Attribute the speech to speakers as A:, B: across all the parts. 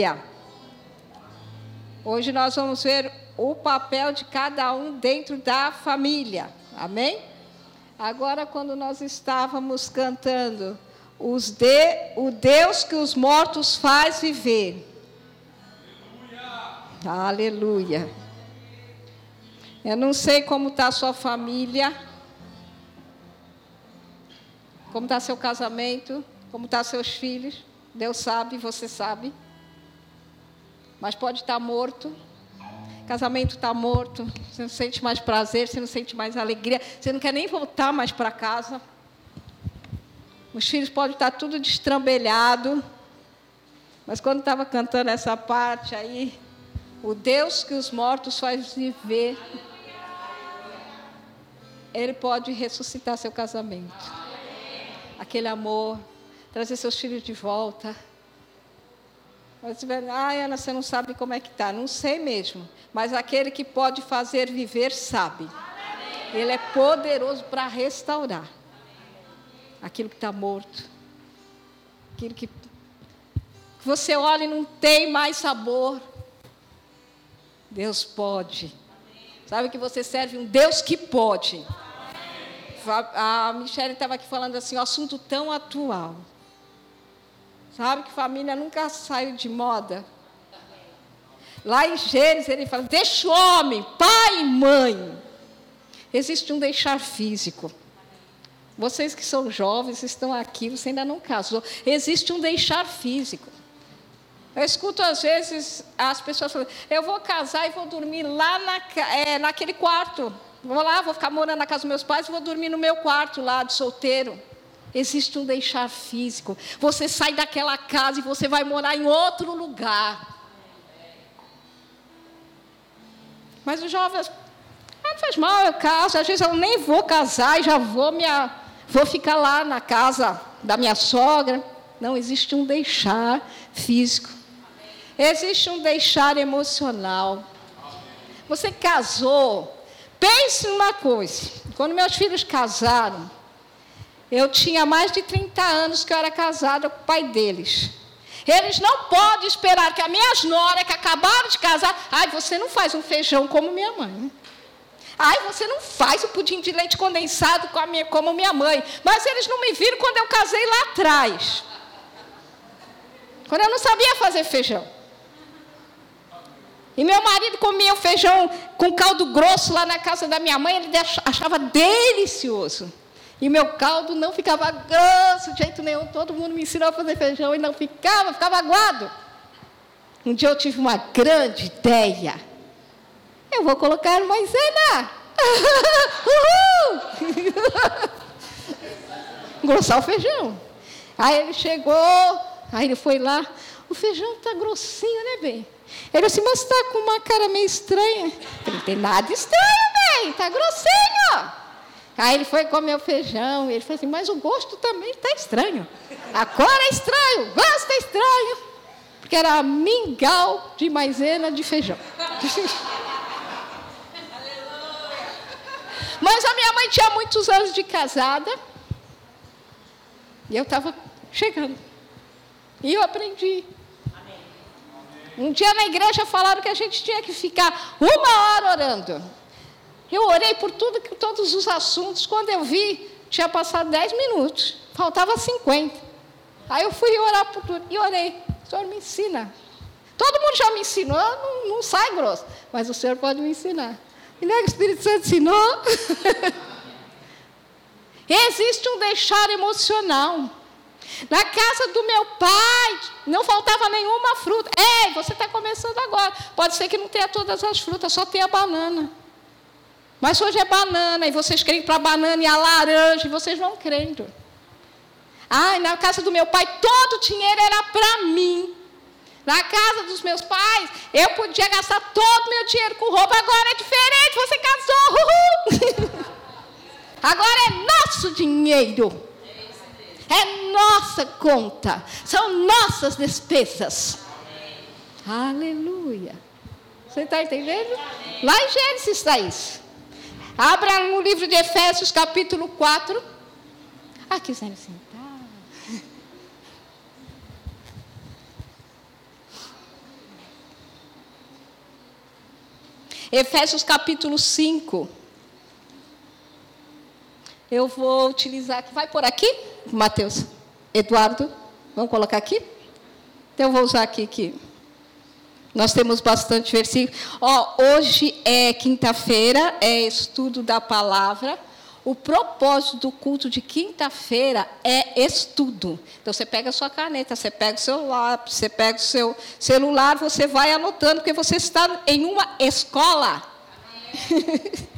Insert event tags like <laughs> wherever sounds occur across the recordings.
A: família. Hoje nós vamos ver o papel de cada um dentro da família. Amém? Agora, quando nós estávamos cantando, os de, o Deus que os mortos faz viver. Aleluia. Aleluia. Eu não sei como está a sua família, como está seu casamento, como estão tá seus filhos. Deus sabe, você sabe. Mas pode estar tá morto. Casamento está morto. Você não sente mais prazer, você não sente mais alegria. Você não quer nem voltar mais para casa. Os filhos podem estar tá tudo destrambelhado. Mas quando estava cantando essa parte aí, o Deus que os mortos faz viver, Ele pode ressuscitar seu casamento. Aquele amor, trazer seus filhos de volta. Mas, ah, Ana, você não sabe como é que está. Não sei mesmo. Mas aquele que pode fazer viver sabe. Ele é poderoso para restaurar aquilo que está morto. Aquilo que você olha e não tem mais sabor. Deus pode. Sabe que você serve um Deus que pode. A Michelle estava aqui falando assim, um assunto tão atual. Sabe que família nunca saiu de moda. Lá em Gênesis ele fala: deixa o homem, pai e mãe. Existe um deixar físico. Vocês que são jovens, estão aqui, você ainda não casou. Existe um deixar físico. Eu escuto às vezes as pessoas falando: eu vou casar e vou dormir lá na, é, naquele quarto. Vou lá, vou ficar morando na casa dos meus pais e vou dormir no meu quarto lá de solteiro. Existe um deixar físico. Você sai daquela casa e você vai morar em outro lugar. Mas os jovens, ah, não faz mal, eu caso. Às vezes eu nem vou casar e já vou, minha, vou ficar lá na casa da minha sogra. Não, existe um deixar físico. Existe um deixar emocional. Você casou. Pense numa coisa. Quando meus filhos casaram, eu tinha mais de 30 anos que eu era casada com o pai deles. Eles não podem esperar que a minha nora, que acabaram de casar, ai, você não faz um feijão como minha mãe. Ai, você não faz o pudim de leite condensado como minha mãe. Mas eles não me viram quando eu casei lá atrás. Quando eu não sabia fazer feijão. E meu marido comia o feijão com caldo grosso lá na casa da minha mãe, ele achava delicioso. E meu caldo não ficava grosso de jeito nenhum. Todo mundo me ensinou a fazer feijão e não ficava, ficava aguado. Um dia eu tive uma grande ideia. Eu vou colocar maisena. <laughs> Uhul! <laughs> Engrossar o feijão. Aí ele chegou, aí ele foi lá. O feijão está grossinho, né, bem? Ele disse, mas está com uma cara meio estranha. Não tem nada estranho, bem, está grossinho. Aí ele foi comer o feijão, e ele falou assim, mas o gosto também está estranho. A cor é estranho, o gosto é estranho. Porque era mingau de maisena de feijão. <laughs> mas a minha mãe tinha muitos anos de casada. E eu estava chegando. E eu aprendi. Um dia na igreja falaram que a gente tinha que ficar uma hora orando. Eu orei por tudo, todos os assuntos. Quando eu vi, tinha passado 10 minutos, faltava 50. Aí eu fui orar por tudo e orei. O Senhor me ensina. Todo mundo já me ensinou, não, não sai grosso, mas o Senhor pode me ensinar. E não é que o Espírito Santo ensinou? <laughs> Existe um deixar emocional. Na casa do meu pai não faltava nenhuma fruta. Ei, você está começando agora. Pode ser que não tenha todas as frutas, só tenha banana. Mas hoje é banana, e vocês creem para banana e a laranja, e vocês vão crendo. Ah, na casa do meu pai, todo o dinheiro era para mim. Na casa dos meus pais, eu podia gastar todo o meu dinheiro com roupa. Agora é diferente, você casou. Uhul. <laughs> Agora é nosso dinheiro. É nossa conta. São nossas despesas. Aleluia. Você está entendendo? Lá em Gênesis está isso. Abra no livro de Efésios, capítulo 4. Ah, quiserem sentar. Efésios capítulo 5. Eu vou utilizar. Vai por aqui, Mateus? Eduardo? Vamos colocar aqui? Então eu vou usar aqui que nós temos bastante versículos. Ó, hoje é quinta-feira, é estudo da palavra. O propósito do culto de quinta-feira é estudo. Então você pega a sua caneta, você pega o seu lápis, você pega o seu celular, você vai anotando, porque você está em uma escola. <laughs>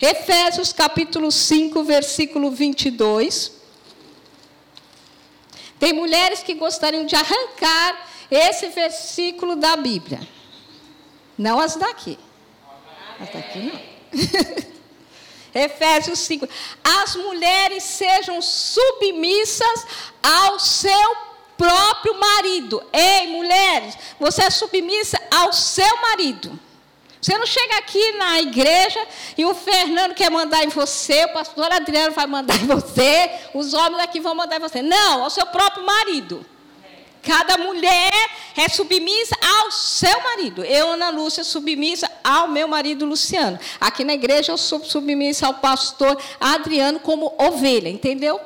A: Efésios capítulo 5, versículo 22. Tem mulheres que gostariam de arrancar esse versículo da Bíblia. Não as daqui. As daqui não. <laughs> Efésios 5. As mulheres sejam submissas ao seu próprio marido. Ei, mulheres, você é submissa ao seu marido. Você não chega aqui na igreja e o Fernando quer mandar em você, o pastor Adriano vai mandar em você, os homens aqui vão mandar em você. Não, ao seu próprio marido. Cada mulher é submissa ao seu marido. Eu, Ana Lúcia, submissa ao meu marido Luciano. Aqui na igreja eu sou submissa ao pastor Adriano como ovelha, entendeu?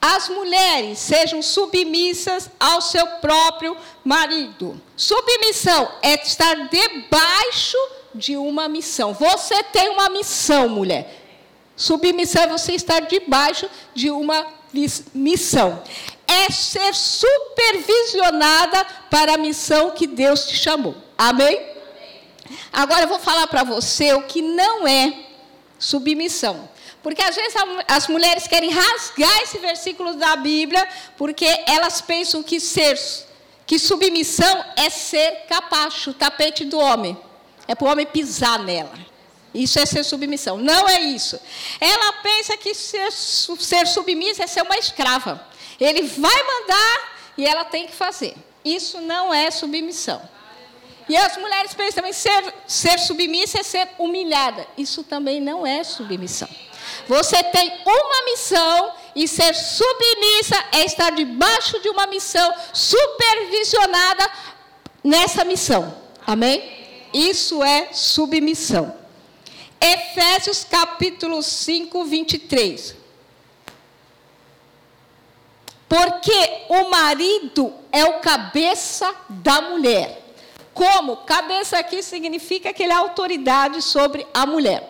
A: As mulheres sejam submissas ao seu próprio marido. Submissão é estar debaixo de uma missão. Você tem uma missão, mulher. Submissão é você estar debaixo de uma missão é ser supervisionada para a missão que Deus te chamou. Amém? Agora eu vou falar para você o que não é submissão. Porque às vezes as mulheres querem rasgar esse versículo da Bíblia, porque elas pensam que ser que submissão é ser capacho, tapete do homem. É para o homem pisar nela. Isso é ser submissão. Não é isso. Ela pensa que ser, ser submissa é ser uma escrava. Ele vai mandar e ela tem que fazer. Isso não é submissão. E as mulheres pensam também ser, ser submissa é ser humilhada. Isso também não é submissão. Você tem uma missão e ser submissa é estar debaixo de uma missão supervisionada nessa missão. Amém? Isso é submissão. Efésios capítulo 5, 23. Porque o marido é o cabeça da mulher. Como? Cabeça aqui significa que ele é autoridade sobre a mulher.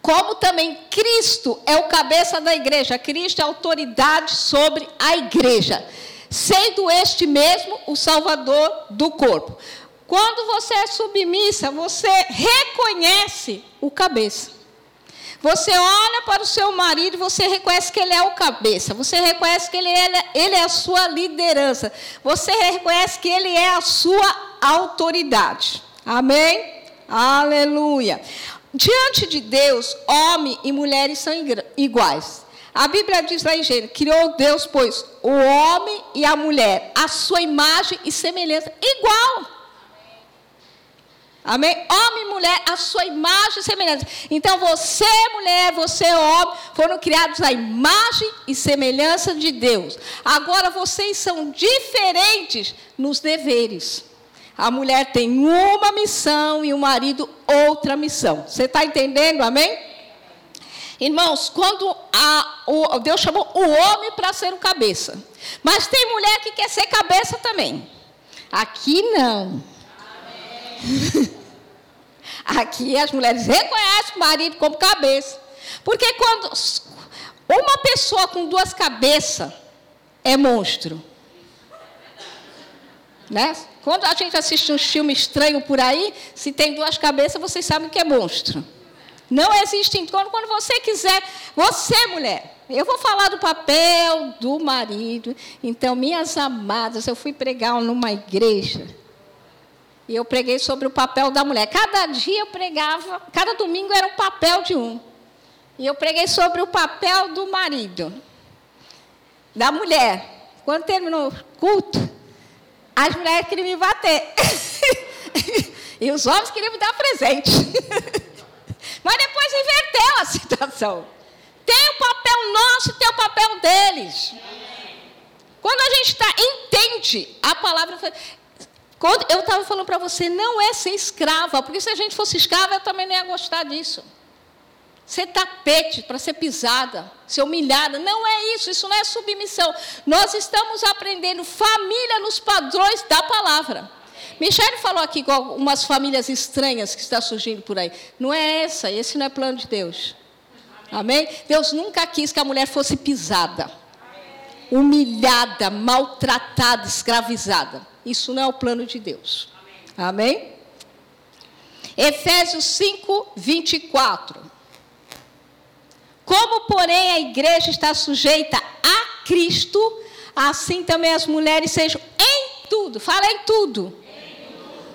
A: Como também Cristo é o cabeça da igreja. Cristo é autoridade sobre a igreja. Sendo este mesmo o salvador do corpo. Quando você é submissa, você reconhece o cabeça. Você olha para o seu marido e você reconhece que ele é o cabeça. Você reconhece que ele é, ele é a sua liderança. Você reconhece que ele é a sua autoridade. Amém? Aleluia. Diante de Deus, homem e mulheres são iguais. A Bíblia diz lá em Gênesis: criou Deus, pois, o homem e a mulher, a sua imagem e semelhança, igual. Amém? Homem e mulher, a sua imagem e semelhança. Então, você, mulher, você, homem, foram criados à imagem e semelhança de Deus. Agora, vocês são diferentes nos deveres. A mulher tem uma missão e o marido outra missão. Você está entendendo? Amém? Irmãos, quando a, o, Deus chamou o homem para ser o cabeça. Mas tem mulher que quer ser cabeça também. Aqui não. <laughs> Aqui as mulheres reconhecem o marido como cabeça. Porque quando uma pessoa com duas cabeças é monstro. Né? Quando a gente assiste um filme estranho por aí, se tem duas cabeças, vocês sabem que é monstro. Não existe encontro quando você quiser. Você, mulher, eu vou falar do papel do marido. Então, minhas amadas, eu fui pregar numa igreja e eu preguei sobre o papel da mulher. Cada dia eu pregava, cada domingo era um papel de um. E eu preguei sobre o papel do marido, da mulher. Quando terminou o culto, as mulheres queriam me bater. <laughs> e os homens queriam me dar presente. <laughs> Mas depois inverteu a situação. Tem o papel nosso tem o papel deles. Quando a gente tá, entende a palavra, Eu estava falando para você, não é ser escrava, porque se a gente fosse escrava, eu também não ia gostar disso. Ser tapete para ser pisada, ser humilhada, não é isso, isso não é submissão. Nós estamos aprendendo família nos padrões da palavra. Michele falou aqui com umas famílias estranhas que está surgindo por aí. Não é essa, esse não é plano de Deus. Amém? Deus nunca quis que a mulher fosse pisada, humilhada, maltratada, escravizada. Isso não é o plano de Deus. Amém? Efésios 5, 24. Como, porém, a igreja está sujeita a Cristo, assim também as mulheres sejam em tudo, fala em tudo,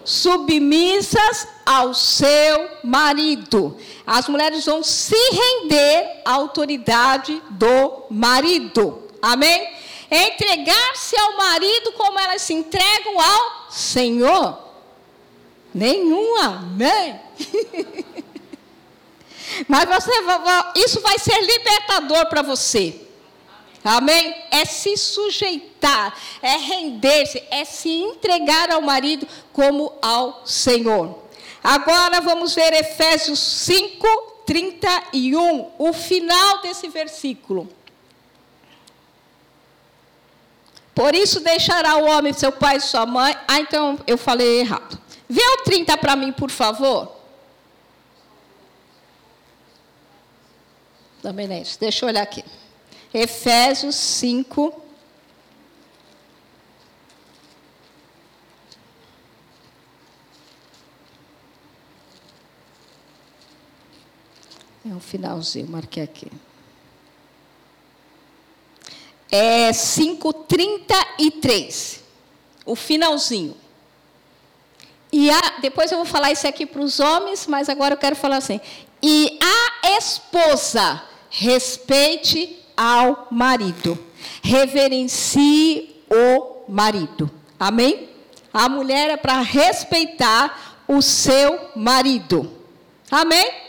A: submissas ao seu marido. As mulheres vão se render à autoridade do marido. Amém? Entregar-se ao marido como elas se entregam ao Senhor. Nenhum amém. <laughs> Mas você, isso vai ser libertador para você. Amém? É se sujeitar, é render-se, é se entregar ao marido como ao Senhor. Agora vamos ver Efésios 5, 31, o final desse versículo. Por isso deixará o homem seu pai e sua mãe. Ah, então eu falei errado. Vê o 30 para mim, por favor. Também não é isso. Deixa eu olhar aqui. Efésios 5. É um finalzinho, marquei aqui. É 5,33. O finalzinho. E a, depois eu vou falar isso aqui para os homens, mas agora eu quero falar assim. E a esposa respeite ao marido. Reverencie o marido. Amém? A mulher é para respeitar o seu marido. Amém?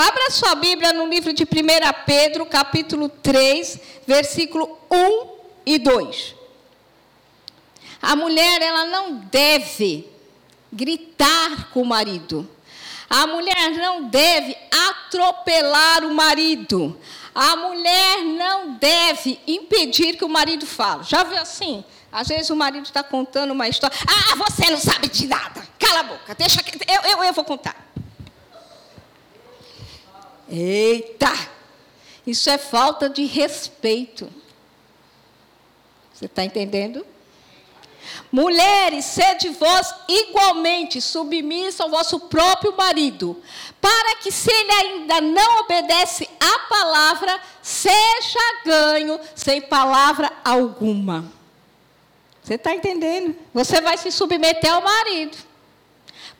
A: Abra sua Bíblia no livro de 1 Pedro, capítulo 3, versículo 1 e 2. A mulher, ela não deve gritar com o marido. A mulher não deve atropelar o marido. A mulher não deve impedir que o marido fale. Já viu assim? Às vezes o marido está contando uma história. Ah, você não sabe de nada. Cala a boca, deixa que eu, eu, eu vou contar. Eita! Isso é falta de respeito. Você está entendendo? Mulheres, sede vós igualmente submissa ao vosso próprio marido, para que, se ele ainda não obedece à palavra, seja ganho sem palavra alguma. Você está entendendo? Você vai se submeter ao marido.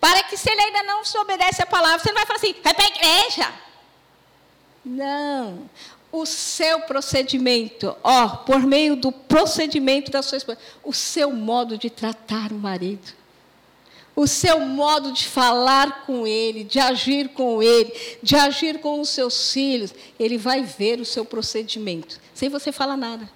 A: Para que, se ele ainda não se obedece à palavra, você não vai falar assim, vai para a igreja. Não o seu procedimento, ó, por meio do procedimento da sua esposa, o seu modo de tratar o marido, o seu modo de falar com ele, de agir com ele, de agir com os seus filhos, ele vai ver o seu procedimento, sem você falar nada.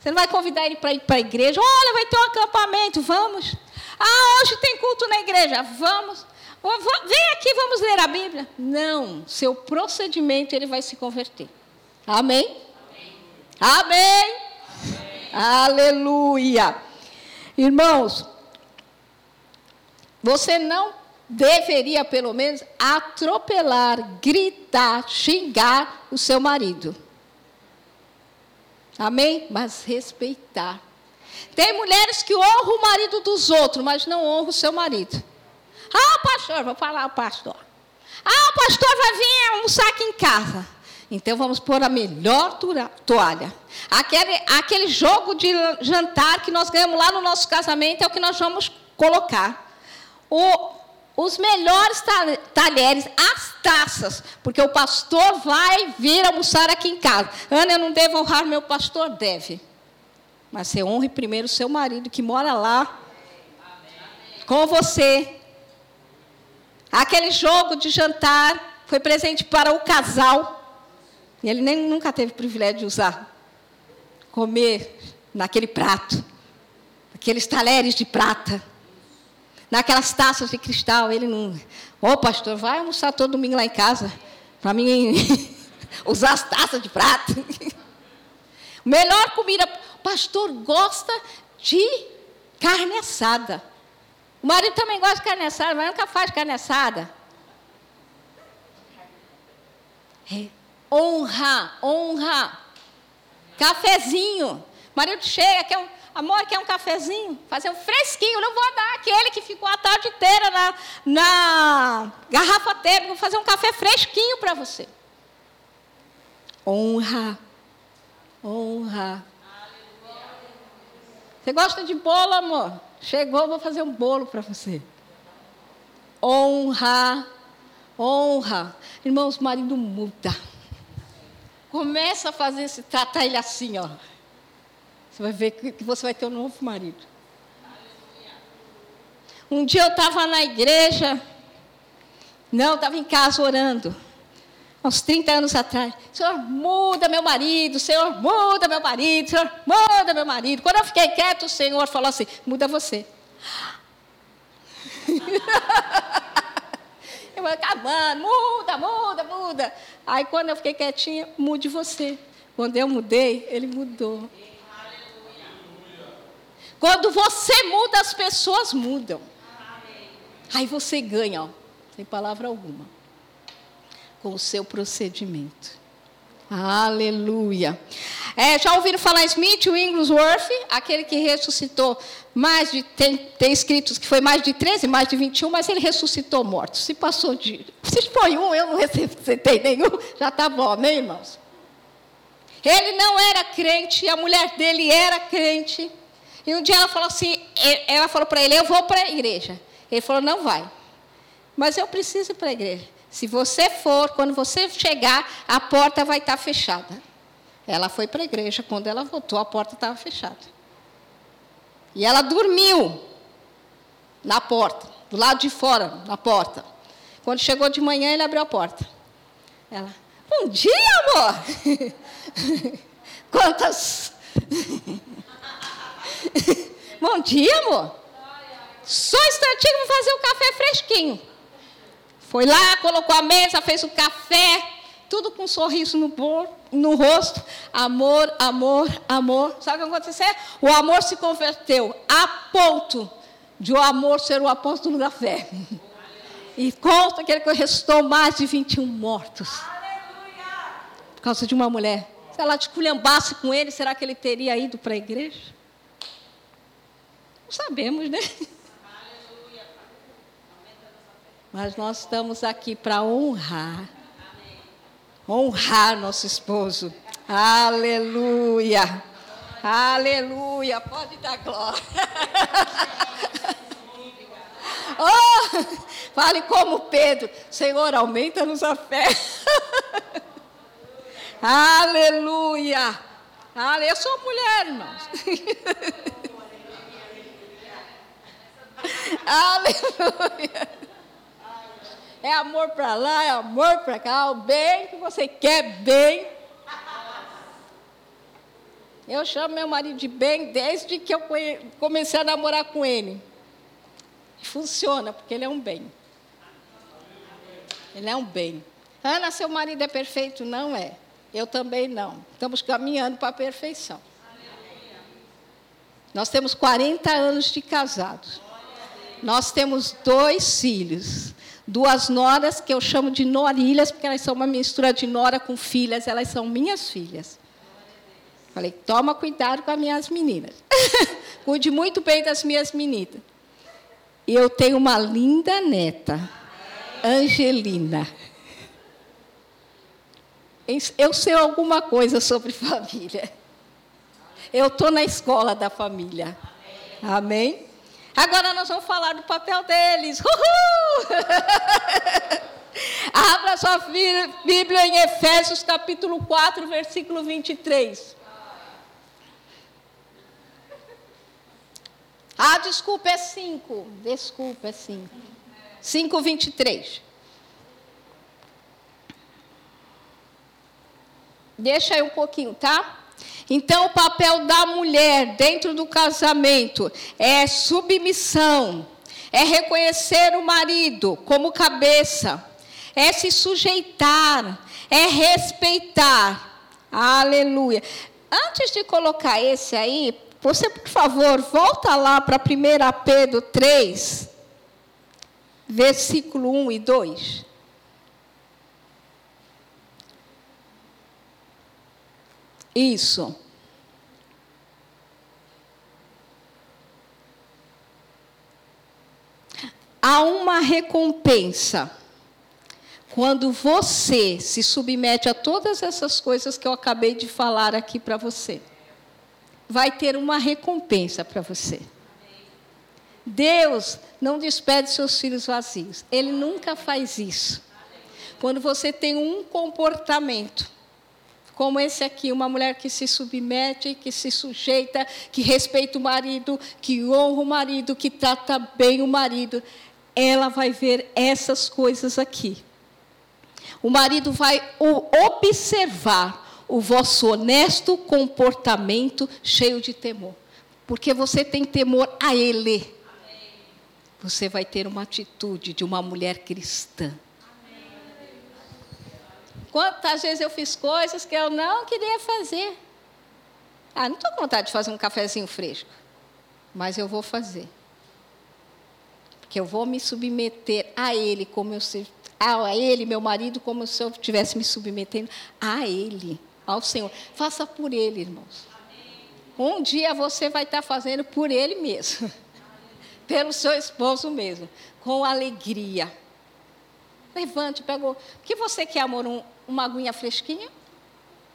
A: Você não vai convidar ele para ir para a igreja, olha, vai ter um acampamento, vamos. Ah, hoje tem culto na igreja, vamos. Vem aqui, vamos ler a Bíblia. Não, seu procedimento ele vai se converter. Amém? Amém? Amém? Aleluia. Irmãos, você não deveria, pelo menos, atropelar, gritar, xingar o seu marido. Amém? Mas respeitar. Tem mulheres que honram o marido dos outros, mas não honram o seu marido. Ah, pastor, vou falar o pastor. Ah, o pastor vai vir almoçar aqui em casa. Então vamos pôr a melhor toalha. Aquele, aquele jogo de jantar que nós ganhamos lá no nosso casamento é o que nós vamos colocar. O, os melhores talheres, as taças, porque o pastor vai vir almoçar aqui em casa. Ana, eu não devo honrar meu pastor? Deve. Mas você honre primeiro o seu marido que mora lá com você. Aquele jogo de jantar foi presente para o casal. E ele nem nunca teve o privilégio de usar, comer naquele prato, aqueles talheres de prata. naquelas taças de cristal. Ele não. Ô, oh, pastor, vai almoçar todo domingo lá em casa, para mim <laughs> usar as taças de prata. <laughs> Melhor comida. O pastor gosta de carne assada. O marido também gosta de carne assada, mas nunca faz carne assada. É. Honra, honra. Cafezinho. Marido chega, quer um, amor, quer um cafezinho? Fazer um fresquinho. Não vou dar aquele que ficou a tarde inteira na, na garrafa térmica. Vou fazer um café fresquinho para você. Honra. Honra. Você gosta de bolo, amor? Chegou, vou fazer um bolo para você. Honra. Honra. Irmãos, o marido muda. Começa a fazer, se tratar ele assim, ó. Você vai ver que você vai ter um novo marido. Um dia eu estava na igreja, não, estava em casa orando, uns 30 anos atrás. Senhor, muda meu marido, Senhor, muda meu marido, Senhor, muda meu marido. Quando eu fiquei quieto, o Senhor falou assim: muda você. <laughs> Eu vou acabando, muda, muda, muda. Aí quando eu fiquei quietinha, mude você. Quando eu mudei, ele mudou. Quando você muda, as pessoas mudam. Aí você ganha, ó, sem palavra alguma, com o seu procedimento. Aleluia. É, já ouviram falar Smith Wigglesworth, aquele que ressuscitou mais de. Tem, tem escritos que foi mais de 13, mais de 21, mas ele ressuscitou mortos. Se passou de. Se foi um, eu não ressuscitei nenhum, já está bom, né, irmãos? Ele não era crente, a mulher dele era crente. E um dia ela falou assim: ela falou para ele, eu vou para a igreja. Ele falou, não vai. Mas eu preciso ir para a igreja. Se você for, quando você chegar, a porta vai estar fechada. Ela foi para a igreja, quando ela voltou, a porta estava fechada. E ela dormiu na porta, do lado de fora, na porta. Quando chegou de manhã, ele abriu a porta. Ela, bom dia, amor! <laughs> Quantas. <laughs> bom dia, amor! Só um instantinho, vou fazer um café fresquinho. Foi lá, colocou a mesa, fez o café, tudo com um sorriso no, no rosto. Amor, amor, amor. Sabe o que aconteceu? O amor se converteu a ponto de o amor ser o apóstolo da fé. E conta que ele restou mais de 21 mortos. Por causa de uma mulher. Se ela desculhambasse com ele, será que ele teria ido para a igreja? Não sabemos, né? Mas nós estamos aqui para honrar. Honrar nosso esposo. Aleluia. Aleluia. Pode dar glória. <laughs> oh, fale como Pedro. Senhor, aumenta-nos a fé. <laughs> Aleluia. Eu sou mulher, irmãos. <laughs> Aleluia. É amor para lá, é amor para cá, o bem que você quer, bem. Eu chamo meu marido de bem desde que eu comecei a namorar com ele. Funciona, porque ele é um bem. Ele é um bem. Ana, seu marido é perfeito? Não é. Eu também não. Estamos caminhando para a perfeição. Nós temos 40 anos de casados. Nós temos dois filhos duas noras que eu chamo de norilhas, porque elas são uma mistura de nora com filhas, elas são minhas filhas. Falei, toma cuidado com as minhas meninas. <laughs> Cuide muito bem das minhas meninas. E eu tenho uma linda neta, Angelina. Eu sei alguma coisa sobre <laughs> família. Eu estou na escola da família. Amém? Agora nós vamos falar do papel deles. <laughs> Uhul! <laughs> Abra sua Bíblia em Efésios capítulo 4, versículo 23. Ah, desculpa, é 5. Desculpa, é 5. 5, 23. Deixa aí um pouquinho, tá? Então, o papel da mulher dentro do casamento é submissão, é reconhecer o marido como cabeça, é se sujeitar, é respeitar. Aleluia. Antes de colocar esse aí, você, por favor, volta lá para 1 Pedro 3, versículo 1 e 2. Isso. Há uma recompensa quando você se submete a todas essas coisas que eu acabei de falar aqui para você. Vai ter uma recompensa para você. Deus não despede seus filhos vazios. Ele nunca faz isso. Quando você tem um comportamento como esse aqui, uma mulher que se submete, que se sujeita, que respeita o marido, que honra o marido, que trata bem o marido, ela vai ver essas coisas aqui. O marido vai observar o vosso honesto comportamento cheio de temor. Porque você tem temor a ele. Você vai ter uma atitude de uma mulher cristã. Quantas vezes eu fiz coisas que eu não queria fazer. Ah, não estou com vontade de fazer um cafezinho fresco. Mas eu vou fazer. Porque eu vou me submeter a Ele, como eu se, a Ele, meu marido, como se eu estivesse me submetendo a Ele, ao Senhor. Faça por Ele, irmãos. Um dia você vai estar fazendo por Ele mesmo. <laughs> Pelo seu esposo mesmo. Com alegria. Levante, pegou. Que você quer, amor? Um, uma aguinha fresquinha?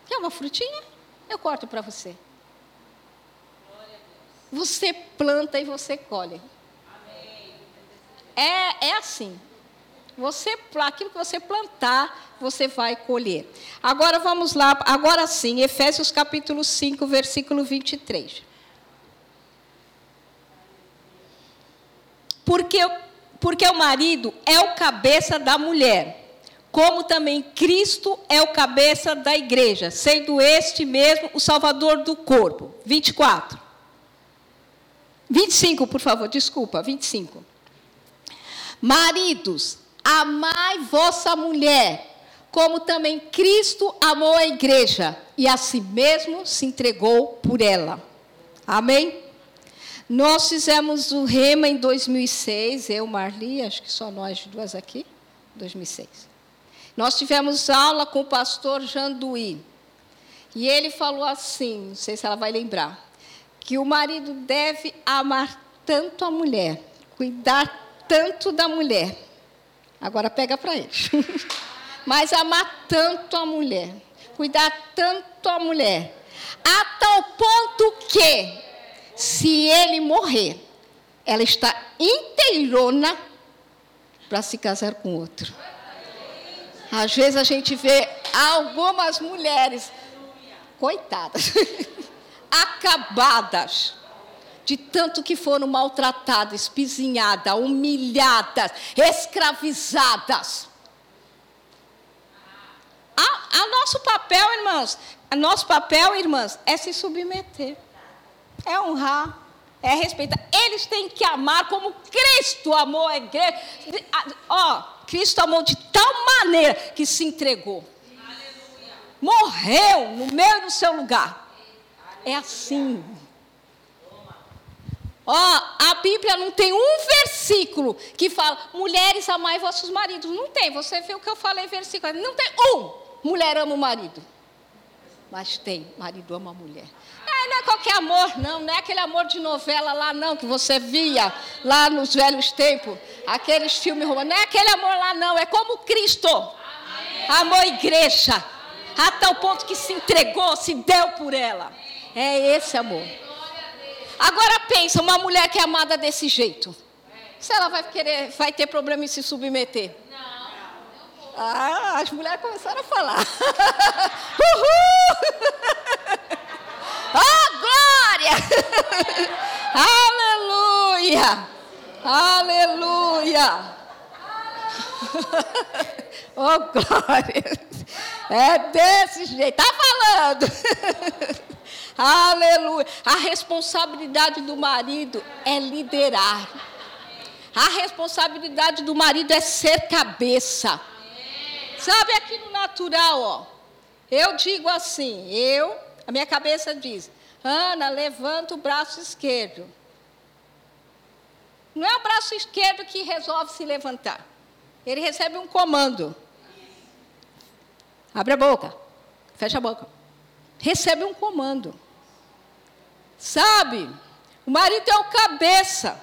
A: Quer uma frutinha? Eu corto para você. Você planta e você colhe. É, é assim. Você, aquilo que você plantar, você vai colher. Agora vamos lá, agora sim, Efésios capítulo 5, versículo 23. Porque, porque o marido é o cabeça da mulher como também Cristo é o cabeça da igreja, sendo este mesmo o salvador do corpo. 24. 25, por favor, desculpa, 25. Maridos, amai vossa mulher, como também Cristo amou a igreja e a si mesmo se entregou por ela. Amém? Nós fizemos o Rema em 2006, eu, Marli, acho que só nós duas aqui, 2006. Nós tivemos aula com o pastor Janduí. E ele falou assim, não sei se ela vai lembrar, que o marido deve amar tanto a mulher, cuidar tanto da mulher. Agora pega para ele. <laughs> Mas amar tanto a mulher, cuidar tanto a mulher, a tal ponto que, se ele morrer, ela está inteirona para se casar com outro. Às vezes a gente vê algumas mulheres, coitadas, <laughs> acabadas, de tanto que foram maltratadas, espizinhadas, humilhadas, escravizadas. A, a nosso papel, irmãos, a nosso papel, irmãs, é se submeter, é honrar, é respeitar. Eles têm que amar como Cristo amou a igreja. Ó, Cristo amou de tal maneira que se entregou. Aleluia. Morreu no meio do seu lugar. É assim. Ó, a Bíblia não tem um versículo que fala, mulheres amai vossos maridos. Não tem. Você viu o que eu falei versículo? Não tem um. Mulher ama o marido. Mas tem, marido ama a mulher não é qualquer amor, não. Não é aquele amor de novela lá, não, que você via lá nos velhos tempos. Aqueles filmes românticos. Não é aquele amor lá, não. É como Cristo. Amém. Amou a igreja. A tal ponto que se entregou, se deu por ela. É esse amor. Agora pensa, uma mulher que é amada desse jeito. Se ela vai querer, vai ter problema em se submeter. Ah, as mulheres começaram a falar. <laughs> Uhul! <laughs> Oh, glória! <laughs> Aleluia! Aleluia! <laughs> oh, glória! É desse jeito, tá falando. <laughs> Aleluia! A responsabilidade do marido é liderar. A responsabilidade do marido é ser cabeça. Sabe aqui no natural, ó. Eu digo assim, eu, a minha cabeça diz, Ana, levanta o braço esquerdo. Não é o braço esquerdo que resolve se levantar. Ele recebe um comando. Abre a boca. Fecha a boca. Recebe um comando. Sabe? O marido é o cabeça.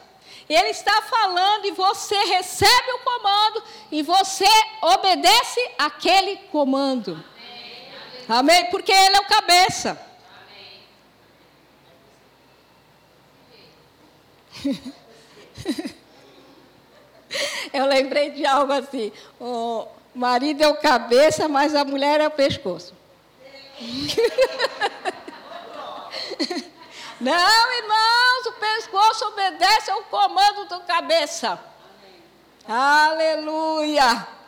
A: Ele está falando e você recebe o comando e você obedece aquele comando. Amém? Porque ele é o cabeça. Amém. <laughs> Eu lembrei de algo assim: o marido é o cabeça, mas a mulher é o pescoço. <laughs> Não, irmãos, o pescoço obedece ao comando do cabeça. Aleluia. Aleluia.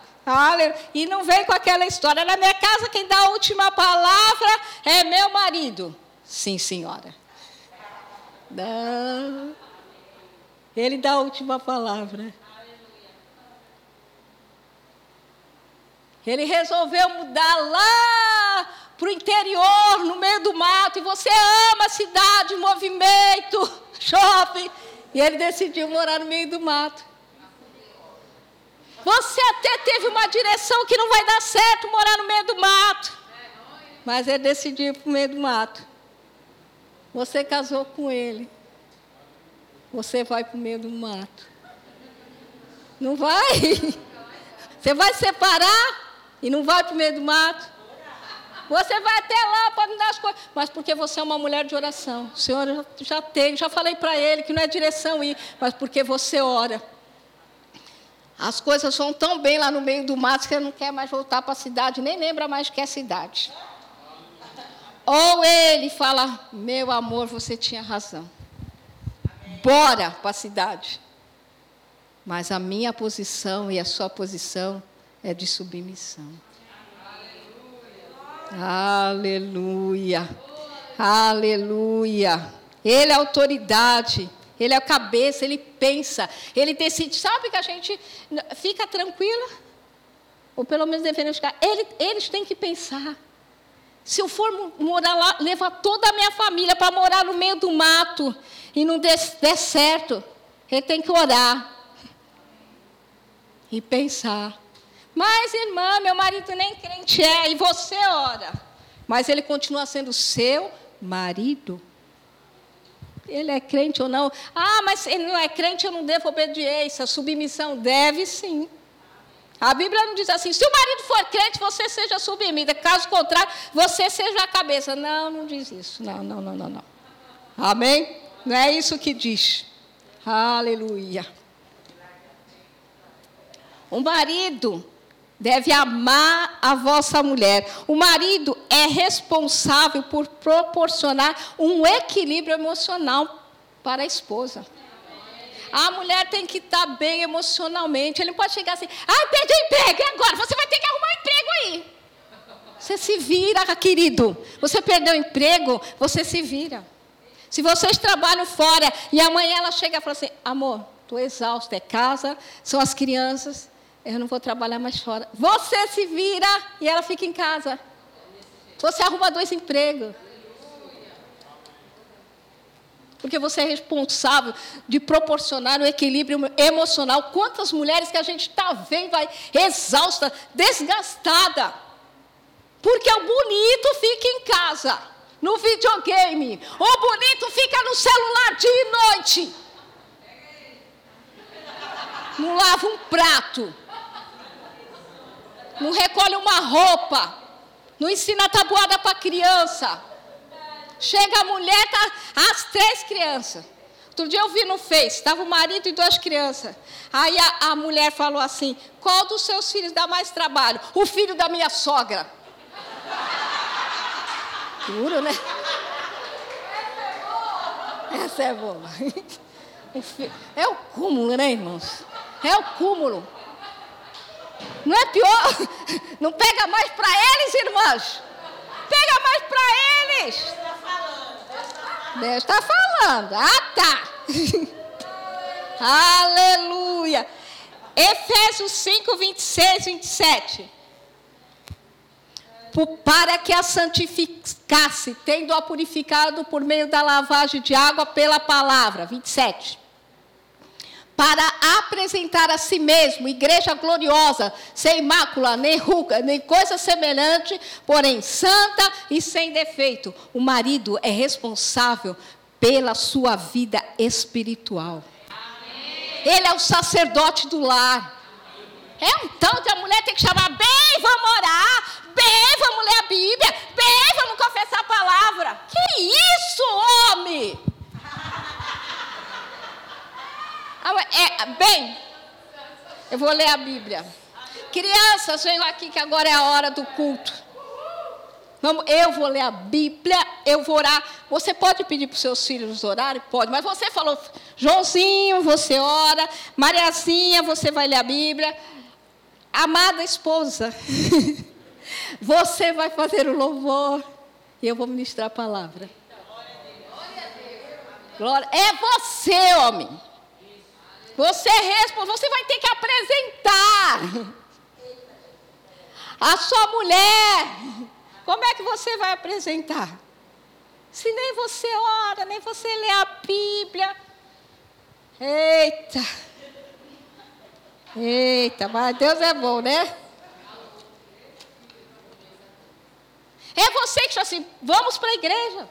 A: E não vem com aquela história. Na minha casa, quem dá a última palavra é meu marido. Sim, senhora. Não. Ele dá a última palavra. Ele resolveu mudar lá para o interior, no meio do mato, e você ama a cidade, movimento, <laughs> shopping. E ele decidiu morar no meio do mato. Você até teve uma direção que não vai dar certo morar no meio do mato. Mas ele decidiu ir para o meio do mato. Você casou com ele você vai para o meio do mato. Não vai? <laughs> Você vai separar e não vai para o meio do mato? Você vai até lá para me dar as coisas. Mas porque você é uma mulher de oração. O Senhor já tem, já falei para ele que não é direção ir, mas porque você ora. As coisas vão tão bem lá no meio do mato que ele não quer mais voltar para a cidade, nem lembra mais que é cidade. Ou ele fala: Meu amor, você tinha razão bora para a cidade. Mas a minha posição e a sua posição é de submissão. Aleluia. Aleluia. Ele é autoridade. Ele é a cabeça, ele pensa, ele decide. Sabe que a gente fica tranquila? Ou pelo menos devemos ficar. Ele, eles têm que pensar. Se eu for morar lá, levar toda a minha família para morar no meio do mato e não der, der certo, ele tem que orar e pensar. Mas, irmã, meu marido nem crente é, e você ora. Mas ele continua sendo seu marido. Ele é crente ou não? Ah, mas ele não é crente, eu não devo obediência. Submissão deve sim. A Bíblia não diz assim: se o marido for crente, você seja submissa. Caso contrário, você seja a cabeça. Não, não diz isso. Não, não, não, não, não. Amém? Não é isso que diz. Aleluia. O marido deve amar a vossa mulher. O marido é responsável por proporcionar um equilíbrio emocional para a esposa. A mulher tem que estar bem emocionalmente. Ele não pode chegar assim, ai, perdi o emprego, e agora? Você vai ter que arrumar um emprego aí. Você se vira, querido. Você perdeu o emprego, você se vira. Se vocês trabalham fora e amanhã ela chega e fala assim, amor, estou exausta, é casa, são as crianças, eu não vou trabalhar mais fora. Você se vira e ela fica em casa. Você arruma dois empregos porque você é responsável de proporcionar o equilíbrio emocional. Quantas mulheres que a gente está vendo aí exausta, desgastada, porque o bonito fica em casa, no videogame, o bonito fica no celular dia e noite, não lava um prato, não recolhe uma roupa, não ensina tabuada para criança Chega a mulher, tá as três crianças. Outro dia eu vi no Face, estava o marido e duas crianças. Aí a, a, mulher falou assim: qual dos seus filhos dá mais trabalho? O filho da minha sogra. Duro, né? Essa é boa. <laughs> É o cúmulo, né, irmãos? É o cúmulo. Não é pior? <laughs> Não pega mais para eles, irmãs? Pega mais para eles. Deus está falando. Ah, tá. <laughs> Aleluia. Efésios 5, 26, 27. Para que a santificasse, tendo-a purificado por meio da lavagem de água pela palavra. 27 para apresentar a si mesmo igreja gloriosa, sem mácula, nem ruga, nem coisa semelhante, porém santa e sem defeito. O marido é responsável pela sua vida espiritual. Ele é o sacerdote do lar. É um tanto a mulher tem que chamar, bem, vamos orar, bem, vamos ler a Bíblia, bem, vamos confessar a palavra. Que isso, homem? É, bem, eu vou ler a Bíblia. Crianças, venham aqui que agora é a hora do culto. Vamos, eu vou ler a Bíblia, eu vou orar. Você pode pedir para os seus filhos orarem? Pode, mas você falou, Joãozinho, você ora. Mariazinha, você vai ler a Bíblia. Amada esposa, <laughs> você vai fazer o louvor e eu vou ministrar a palavra. Glória. É você, homem. Você responde, você vai ter que apresentar a sua mulher. Como é que você vai apresentar? Se nem você ora, nem você lê a Bíblia. Eita. Eita, mas Deus é bom, né? É você que diz assim, vamos para a igreja.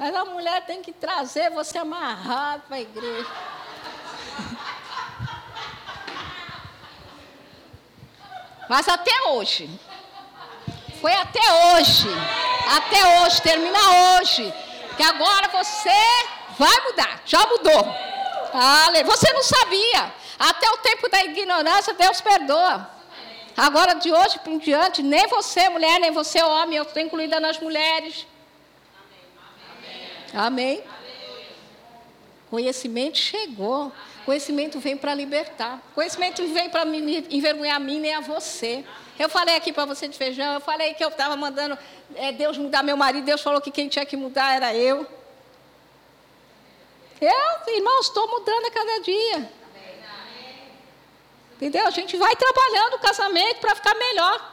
A: Mas a mulher tem que trazer você amarrado para a igreja. Mas até hoje. Foi até hoje. Até hoje, termina hoje. Porque agora você vai mudar. Já mudou. Você não sabia. Até o tempo da ignorância, Deus perdoa. Agora, de hoje em diante, nem você, mulher, nem você, homem, eu estou incluída nas mulheres. Amém? Conhecimento chegou. Conhecimento vem para libertar. Conhecimento vem para envergonhar a mim nem a você. Eu falei aqui para você de feijão, eu falei que eu estava mandando é, Deus mudar meu marido, Deus falou que quem tinha que mudar era eu. Eu, irmãos, estou mudando a cada dia. Entendeu? A gente vai trabalhando o casamento para ficar melhor.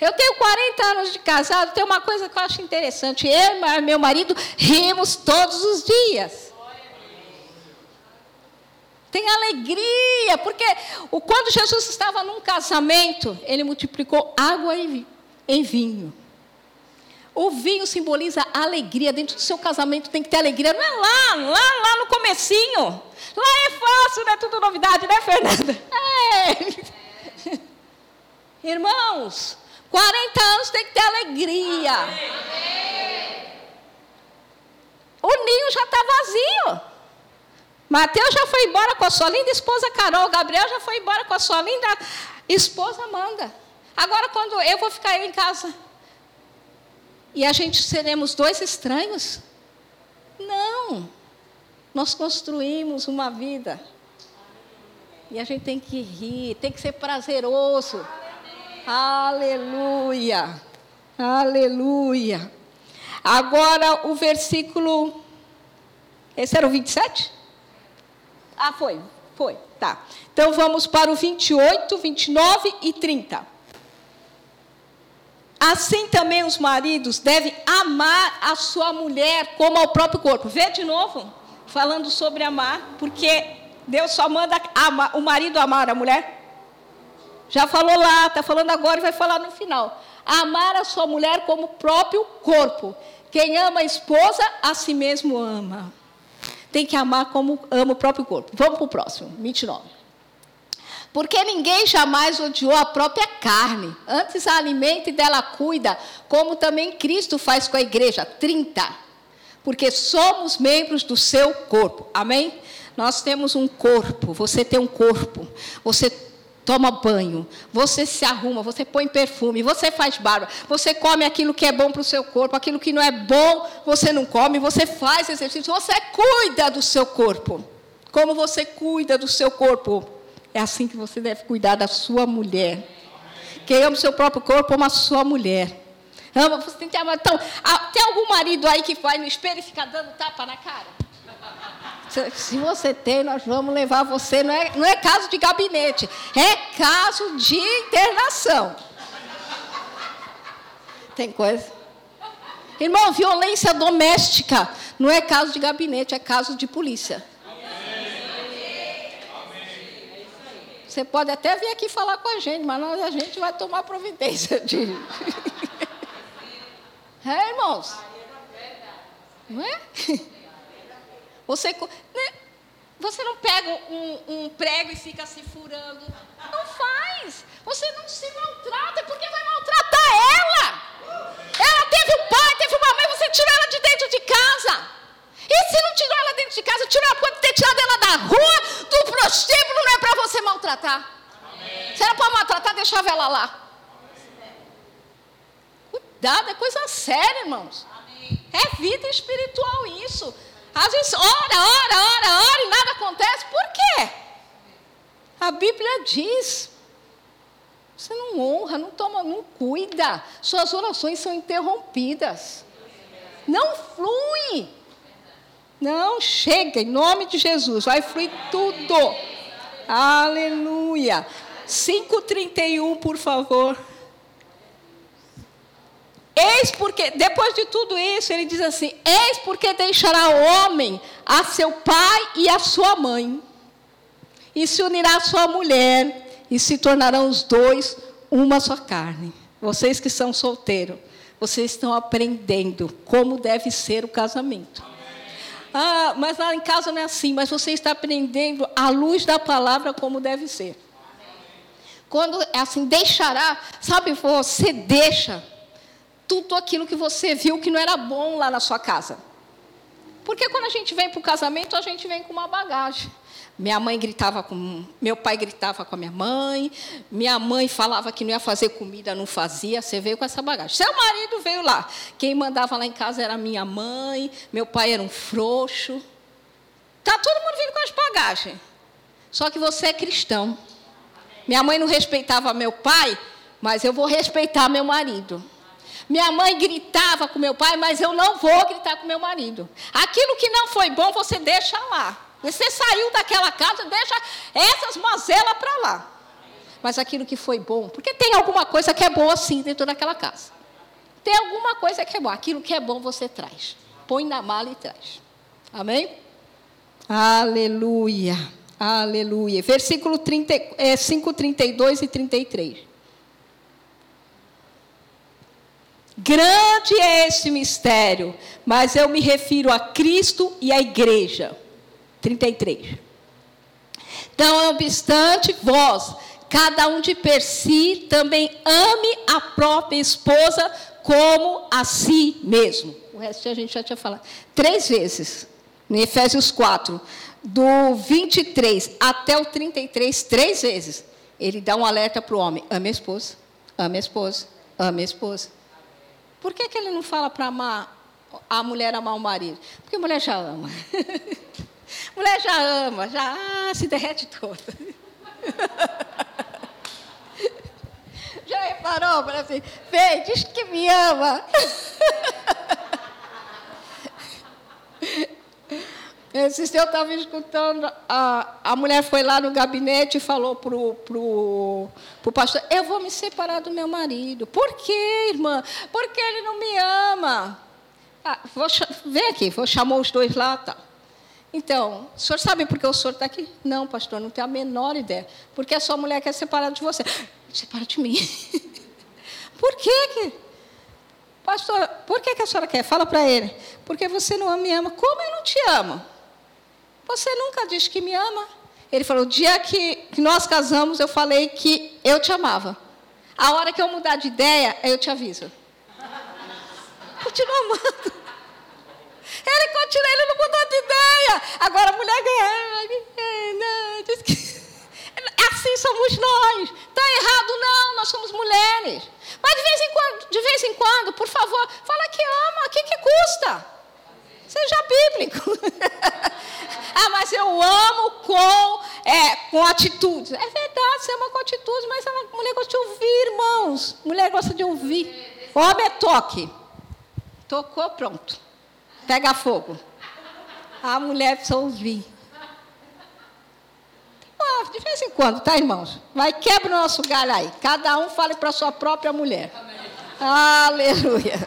A: Eu tenho 40 anos de casado, tem uma coisa que eu acho interessante. Eu e meu marido rimos todos os dias. Tem alegria, porque quando Jesus estava num casamento, ele multiplicou água em vinho. O vinho simboliza alegria. Dentro do seu casamento tem que ter alegria. Não é lá, lá, lá no comecinho. Lá é fácil, não é tudo novidade, né, Fernanda? <laughs> É. Irmãos, 40 anos tem que ter alegria. O ninho já está vazio. Mateus já foi embora com a sua linda esposa Carol. Gabriel já foi embora com a sua linda esposa Amanda. Agora, quando eu vou ficar em casa e a gente seremos dois estranhos? Não. Nós construímos uma vida. E a gente tem que rir, tem que ser prazeroso. Aleluia. Aleluia. Agora o versículo. Esse era o 27? Ah, foi. Foi. Tá. Então vamos para o 28, 29 e 30. Assim também os maridos devem amar a sua mulher como ao próprio corpo. Vê de novo, falando sobre amar, porque Deus só manda amar, o marido amar a mulher. Já falou lá, está falando agora e vai falar no final. Amar a sua mulher como o próprio corpo. Quem ama a esposa, a si mesmo ama. Tem que amar como ama o próprio corpo. Vamos para o próximo, 29. Porque ninguém jamais odiou a própria carne, antes a alimenta e dela cuida, como também Cristo faz com a igreja. 30. Porque somos membros do seu corpo. Amém? Nós temos um corpo, você tem um corpo. Você toma banho, você se arruma, você põe perfume, você faz barba, você come aquilo que é bom para o seu corpo, aquilo que não é bom, você não come, você faz exercício, você cuida do seu corpo. Como você cuida do seu corpo? É assim que você deve cuidar da sua mulher. Quem ama o seu próprio corpo ama a sua mulher. Ama, você tem que amar. Então, tem algum marido aí que vai no espelho e fica dando tapa na cara? Se você tem, nós vamos levar você. Não é, não é caso de gabinete, é caso de internação. Tem coisa. Irmão, violência doméstica não é caso de gabinete, é caso de polícia. Você pode até vir aqui falar com a gente, mas nós, a gente vai tomar providência de. <laughs> é, irmãos? Não é? Você, né? você não pega um, um, prego e fica se furando. Não faz. Você não se maltrata, porque vai maltratar ela. Ela teve um pai, teve uma mãe, você tirou ela de dentro de casa. E se não tirou ela dentro de casa, tirou ela, pode ter tirado ela da rua, do prostíbulo, não é para você maltratar. Amém. Se era para maltratar, deixava ela lá. Cuidado, é coisa séria, irmãos. Amém. É vida espiritual isso. Às vezes, ora, ora, ora, ora e nada acontece. Por quê? A Bíblia diz. Você não honra, não toma, não cuida. Suas orações são interrompidas. Não flui. Não, chega, em nome de Jesus, vai fluir tudo. Aleluia. 5,31, por favor. Eis porque, depois de tudo isso, ele diz assim: Eis porque deixará o homem a seu pai e a sua mãe, e se unirá à sua mulher, e se tornarão os dois uma só carne. Vocês que são solteiros, vocês estão aprendendo como deve ser o casamento. Ah, mas lá em casa não é assim, mas você está aprendendo à luz da palavra como deve ser. Quando é assim, deixará, sabe, você deixa tudo aquilo que você viu que não era bom lá na sua casa. Porque quando a gente vem para o casamento, a gente vem com uma bagagem. Minha mãe gritava com. Meu pai gritava com a minha mãe. Minha mãe falava que não ia fazer comida, não fazia. Você veio com essa bagagem. Seu marido veio lá. Quem mandava lá em casa era minha mãe. Meu pai era um frouxo. Tá todo mundo vindo com as bagagens. Só que você é cristão. Minha mãe não respeitava meu pai, mas eu vou respeitar meu marido. Minha mãe gritava com meu pai, mas eu não vou gritar com meu marido. Aquilo que não foi bom, você deixa lá. Você saiu daquela casa, deixa essas mazelas para lá. Mas aquilo que foi bom, porque tem alguma coisa que é boa sim dentro daquela casa. Tem alguma coisa que é boa. Aquilo que é bom você traz. Põe na mala e traz. Amém? Aleluia. Aleluia. Versículo 30, é, 5, 32 e 33. Grande é esse mistério, mas eu me refiro a Cristo e à igreja. 33. Então, não obstante, vós, cada um de per si, também ame a própria esposa como a si mesmo. O resto a gente já tinha falado. Três vezes, em Efésios 4, do 23 até o 33, três vezes, ele dá um alerta para o homem: ame a esposa, ame a esposa, ame a esposa. Por que, que ele não fala para amar a mulher amar o marido? Porque a mulher já ama. <laughs> Mulher já ama, já ah, se derrete toda. <laughs> Já reparou? Assim, vem, diz que me ama. <laughs> Esse eu estava escutando, a, a mulher foi lá no gabinete e falou para o pro, pro pastor, eu vou me separar do meu marido. Por quê, irmã? Porque ele não me ama. Ah, vou, vem aqui, vou chamar os dois lá, tá. Então, o senhor sabe por que o senhor está aqui? Não, pastor, não tenho a menor ideia. Porque a sua mulher quer separar de você. Separa de mim. <laughs> por quê que... Pastor, por que, que a senhora quer? Fala para ele. Porque você não me ama. Como eu não te amo? Você nunca disse que me ama. Ele falou, o dia que, nós casamos, eu falei que eu te amava. A hora que eu mudar de ideia, eu te aviso. Continua amando. Ele continua, ele não mudou de ideia. Agora a mulher ganha. <laughs> Assim somos nós. Está errado, não, nós somos mulheres. Mas de vez em quando, de vez em quando, por favor, fala que ama, o que, que custa? Seja bíblico. <laughs> ah, mas eu amo com, é, com atitudes. É verdade, você ama com atitudes, mas a mulher gosta de ouvir, irmãos. Mulher gosta de ouvir. Homem é toque. Tocou, pronto. Pega fogo. A mulher precisa ouvir. Ah, de vez em quando, tá, irmãos? Vai, quebra o nosso galho aí. Cada um fale para sua própria mulher. Amém. Aleluia.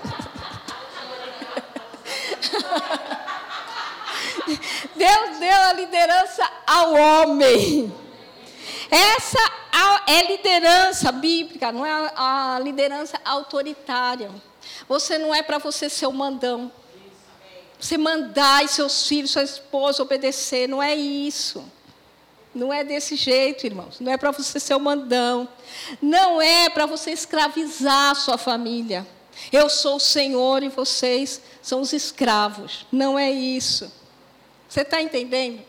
A: <laughs> Deus deu a liderança ao homem. Essa é liderança bíblica, não é a liderança autoritária. Você não é para você ser o mandão. Você mandar seus filhos, sua esposa obedecer, não é isso. Não é desse jeito, irmãos. Não é para você ser o mandão. Não é para você escravizar a sua família. Eu sou o Senhor e vocês são os escravos. Não é isso. Você está entendendo?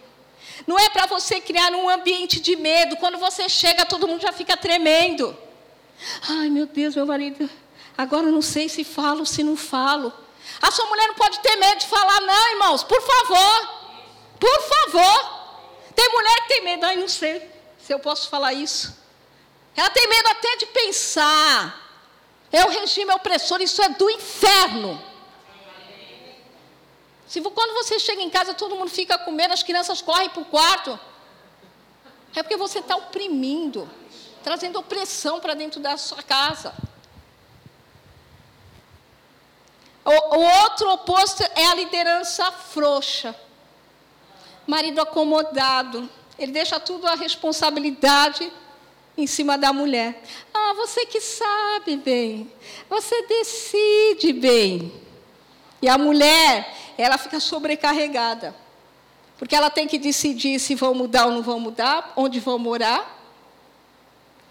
A: Não é para você criar um ambiente de medo. Quando você chega, todo mundo já fica tremendo. Ai, meu Deus, meu marido. Agora não sei se falo se não falo. A sua mulher não pode ter medo de falar, não, irmãos. Por favor. Por favor. Tem mulher que tem medo. Ai, não sei se eu posso falar isso. Ela tem medo até de pensar. É o regime opressor, isso é do inferno. Se quando você chega em casa, todo mundo fica com medo, as crianças correm para o quarto. É porque você está oprimindo, trazendo opressão para dentro da sua casa. O, o outro oposto é a liderança frouxa. Marido acomodado. Ele deixa tudo a responsabilidade em cima da mulher. Ah, você que sabe bem. Você decide bem. E a mulher, ela fica sobrecarregada. Porque ela tem que decidir se vão mudar ou não vão mudar, onde vão morar.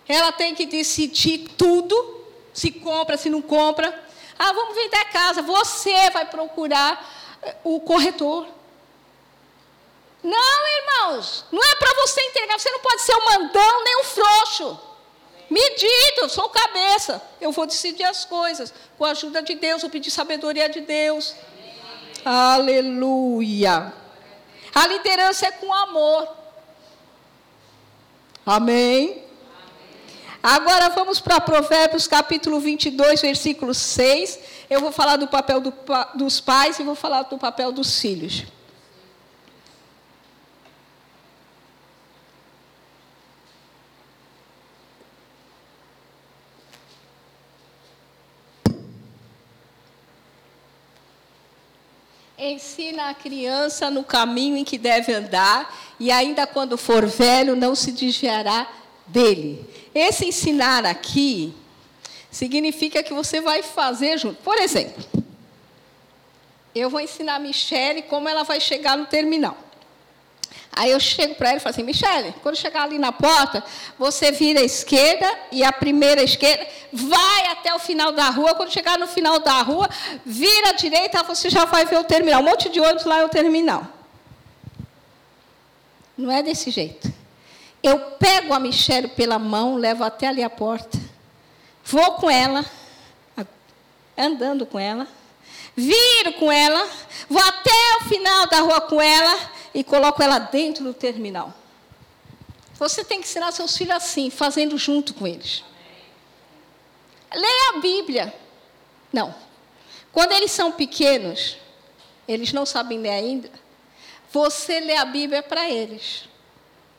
A: Ela tem que decidir tudo, se compra, se não compra. Ah, vamos vender a casa. Você vai procurar eh, o corretor. Não, irmãos, não é para você entregar. Você não pode ser o mandão nem o frouxo. Medido, eu sou cabeça. Eu vou decidir as coisas. Com a ajuda de Deus, vou pedir sabedoria de Deus. Aleluia. A liderança é com amor. Amém. Agora vamos para Provérbios capítulo 22, versículo 6. Eu vou falar do papel do, dos pais e vou falar do papel dos filhos. Ensina a criança no caminho em que deve andar, e ainda quando for velho, não se desviará dele. Esse ensinar aqui significa que você vai fazer junto. Por exemplo, eu vou ensinar a Michelle como ela vai chegar no terminal. Aí eu chego para ela e falo assim, Michele, quando chegar ali na porta, você vira à esquerda e a primeira esquerda vai até o final da rua. Quando chegar no final da rua, vira à direita, você já vai ver o terminal. Um monte de ônibus lá é o terminal. Não é desse jeito. Eu pego a Michele pela mão, levo até ali a porta, vou com ela, andando com ela, viro com ela, vou até o final da rua com ela, e coloco ela dentro do terminal. Você tem que ensinar seus filhos assim, fazendo junto com eles. Leia a Bíblia. Não. Quando eles são pequenos, eles não sabem ler ainda, você lê a Bíblia para eles.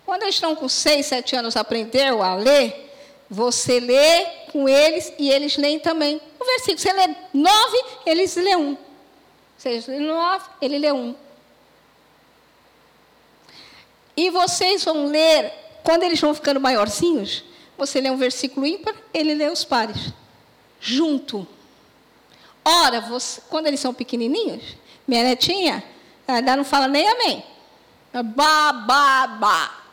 A: Quando eles estão com seis, sete anos, aprendeu a ler, você lê com eles e eles leem também. O versículo, você lê nove, eles lê um. Você lê nove, ele lê um. E vocês vão ler, quando eles vão ficando maiorzinhos, você lê um versículo ímpar, ele lê os pares. Junto. Ora, você, quando eles são pequenininhos, minha netinha ainda não fala nem amém. Ba, ba, ba.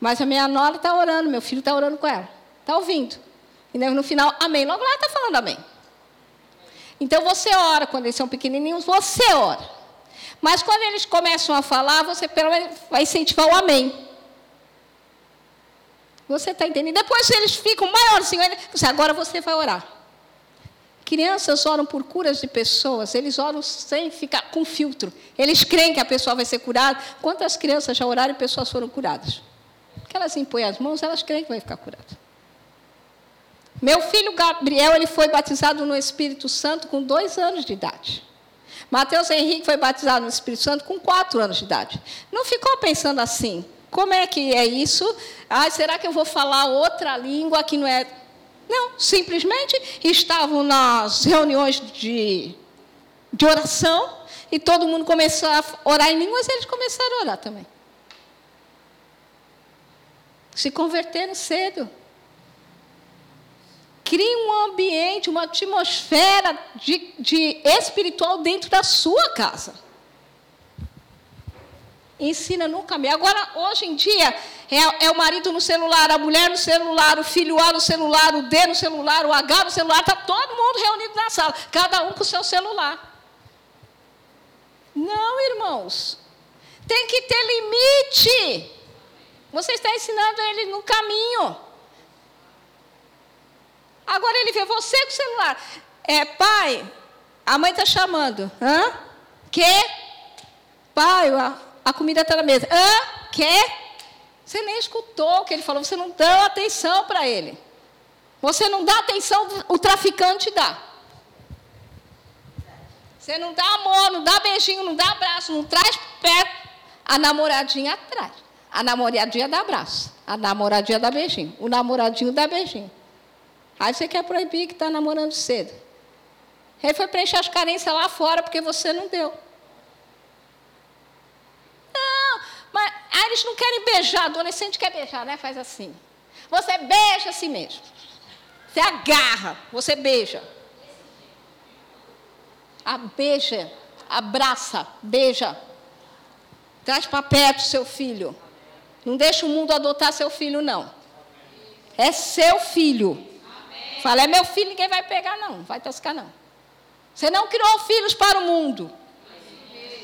A: Mas a minha nora está orando, meu filho está orando com ela. Está ouvindo. E no final, amém. Logo lá está falando amém. Então você ora, quando eles são pequenininhos, você ora. Mas quando eles começam a falar, você pelo menos vai incentivar o amém. Você está entendendo? Depois eles ficam maiorzinhos, você, agora você vai orar. Crianças oram por curas de pessoas, eles oram sem ficar com filtro. Eles creem que a pessoa vai ser curada. Quantas crianças já oraram e pessoas foram curadas? Porque elas impõem as mãos, elas creem que vai ficar curada. Meu filho Gabriel ele foi batizado no Espírito Santo com dois anos de idade. Mateus Henrique foi batizado no Espírito Santo com quatro anos de idade. Não ficou pensando assim, como é que é isso? Ah, será que eu vou falar outra língua que não é. Não, simplesmente estavam nas reuniões de, de oração e todo mundo começou a orar em línguas e eles começaram a orar também. Se converteram cedo. Crie um ambiente, uma atmosfera de, de espiritual dentro da sua casa. Ensina no caminho. Agora, hoje em dia, é, é, o marido no celular, a mulher no celular, o filho A no celular, o D no celular, o H no celular, está todo mundo reunido na sala, cada um com o seu celular. Não, irmãos. Tem que ter limite. Você está ensinando ele no caminho. Agora ele vê você com o celular. É, pai, a mãe está chamando. Hã? Quê? Pai, a, a comida está na mesa. Hã? Quê? Você nem escutou o que ele falou, você não deu atenção para ele. Você não dá atenção, o traficante dá. Você não dá amor, não dá beijinho, não dá abraço, não traz perto. A namoradinha atrás. A namoradinha dá abraço. A namoradinha dá beijinho. O namoradinho dá beijinho. Aí você quer proibir que está namorando cedo. Ele foi preencher as carências lá fora porque você não deu. Não, mas aí eles não querem beijar. Adolescente quer beijar, né? Faz assim. Você beija assim mesmo. Você agarra, você beija. A beija, abraça, beija. Traz para perto seu filho. Não deixa o mundo adotar seu filho, não. É seu filho. Fala, é meu filho, ninguém vai pegar, não. Vai toscar, não. Você não criou filhos para o mundo.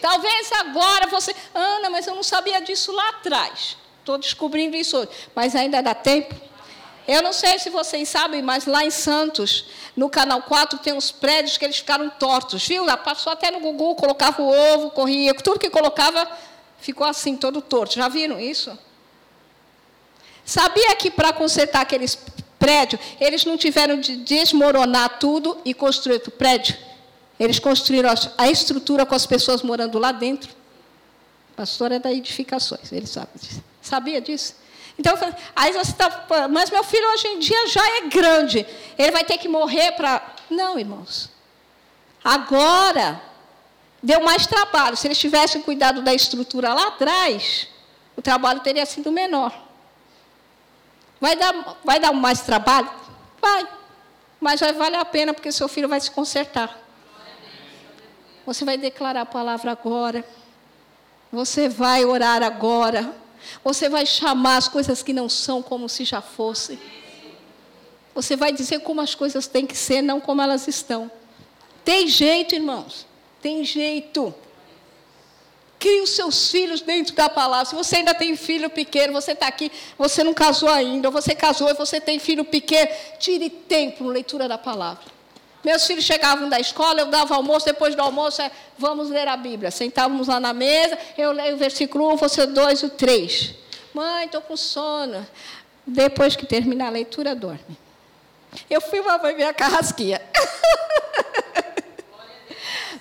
A: Talvez agora você. Ana, mas eu não sabia disso lá atrás. Estou descobrindo isso hoje. Mas ainda dá tempo. Eu não sei se vocês sabem, mas lá em Santos, no Canal 4, tem uns prédios que eles ficaram tortos, viu? Passou até no Gugu, colocava o ovo, corria, tudo que colocava ficou assim, todo torto. Já viram isso? Sabia que para consertar aqueles prédios, eles não tiveram de desmoronar tudo e construir outro prédio? Eles construíram a estrutura com as pessoas morando lá dentro. O pastor é da edificações, ele sabe disso. Sabia disso? Então, aí você está. Mas meu filho hoje em dia já é grande. Ele vai ter que morrer para. Não, irmãos. Agora, deu mais trabalho. Se eles tivessem cuidado da estrutura lá atrás, o trabalho teria sido menor. Vai dar, vai dar mais trabalho? Vai. Mas vai valer a pena, porque seu filho vai se consertar. Você vai declarar a palavra agora. Você vai orar agora. Você vai chamar as coisas que não são como se já fossem. Você vai dizer como as coisas têm que ser, não como elas estão. Tem jeito, irmãos. Tem jeito. Crie os seus filhos dentro da palavra. Se você ainda tem filho pequeno, você está aqui, você não casou ainda, ou você casou e você tem filho pequeno, tire tempo na leitura da palavra. Meus filhos chegavam da escola, eu dava almoço, depois do almoço, é, vamos ler a Bíblia. Sentávamos lá na mesa, eu leio o versículo 1, você 2 e o 3. Mãe, estou com sono. Depois que terminar a leitura, dorme. Eu fui uma mãe minha carrasquinha. <laughs>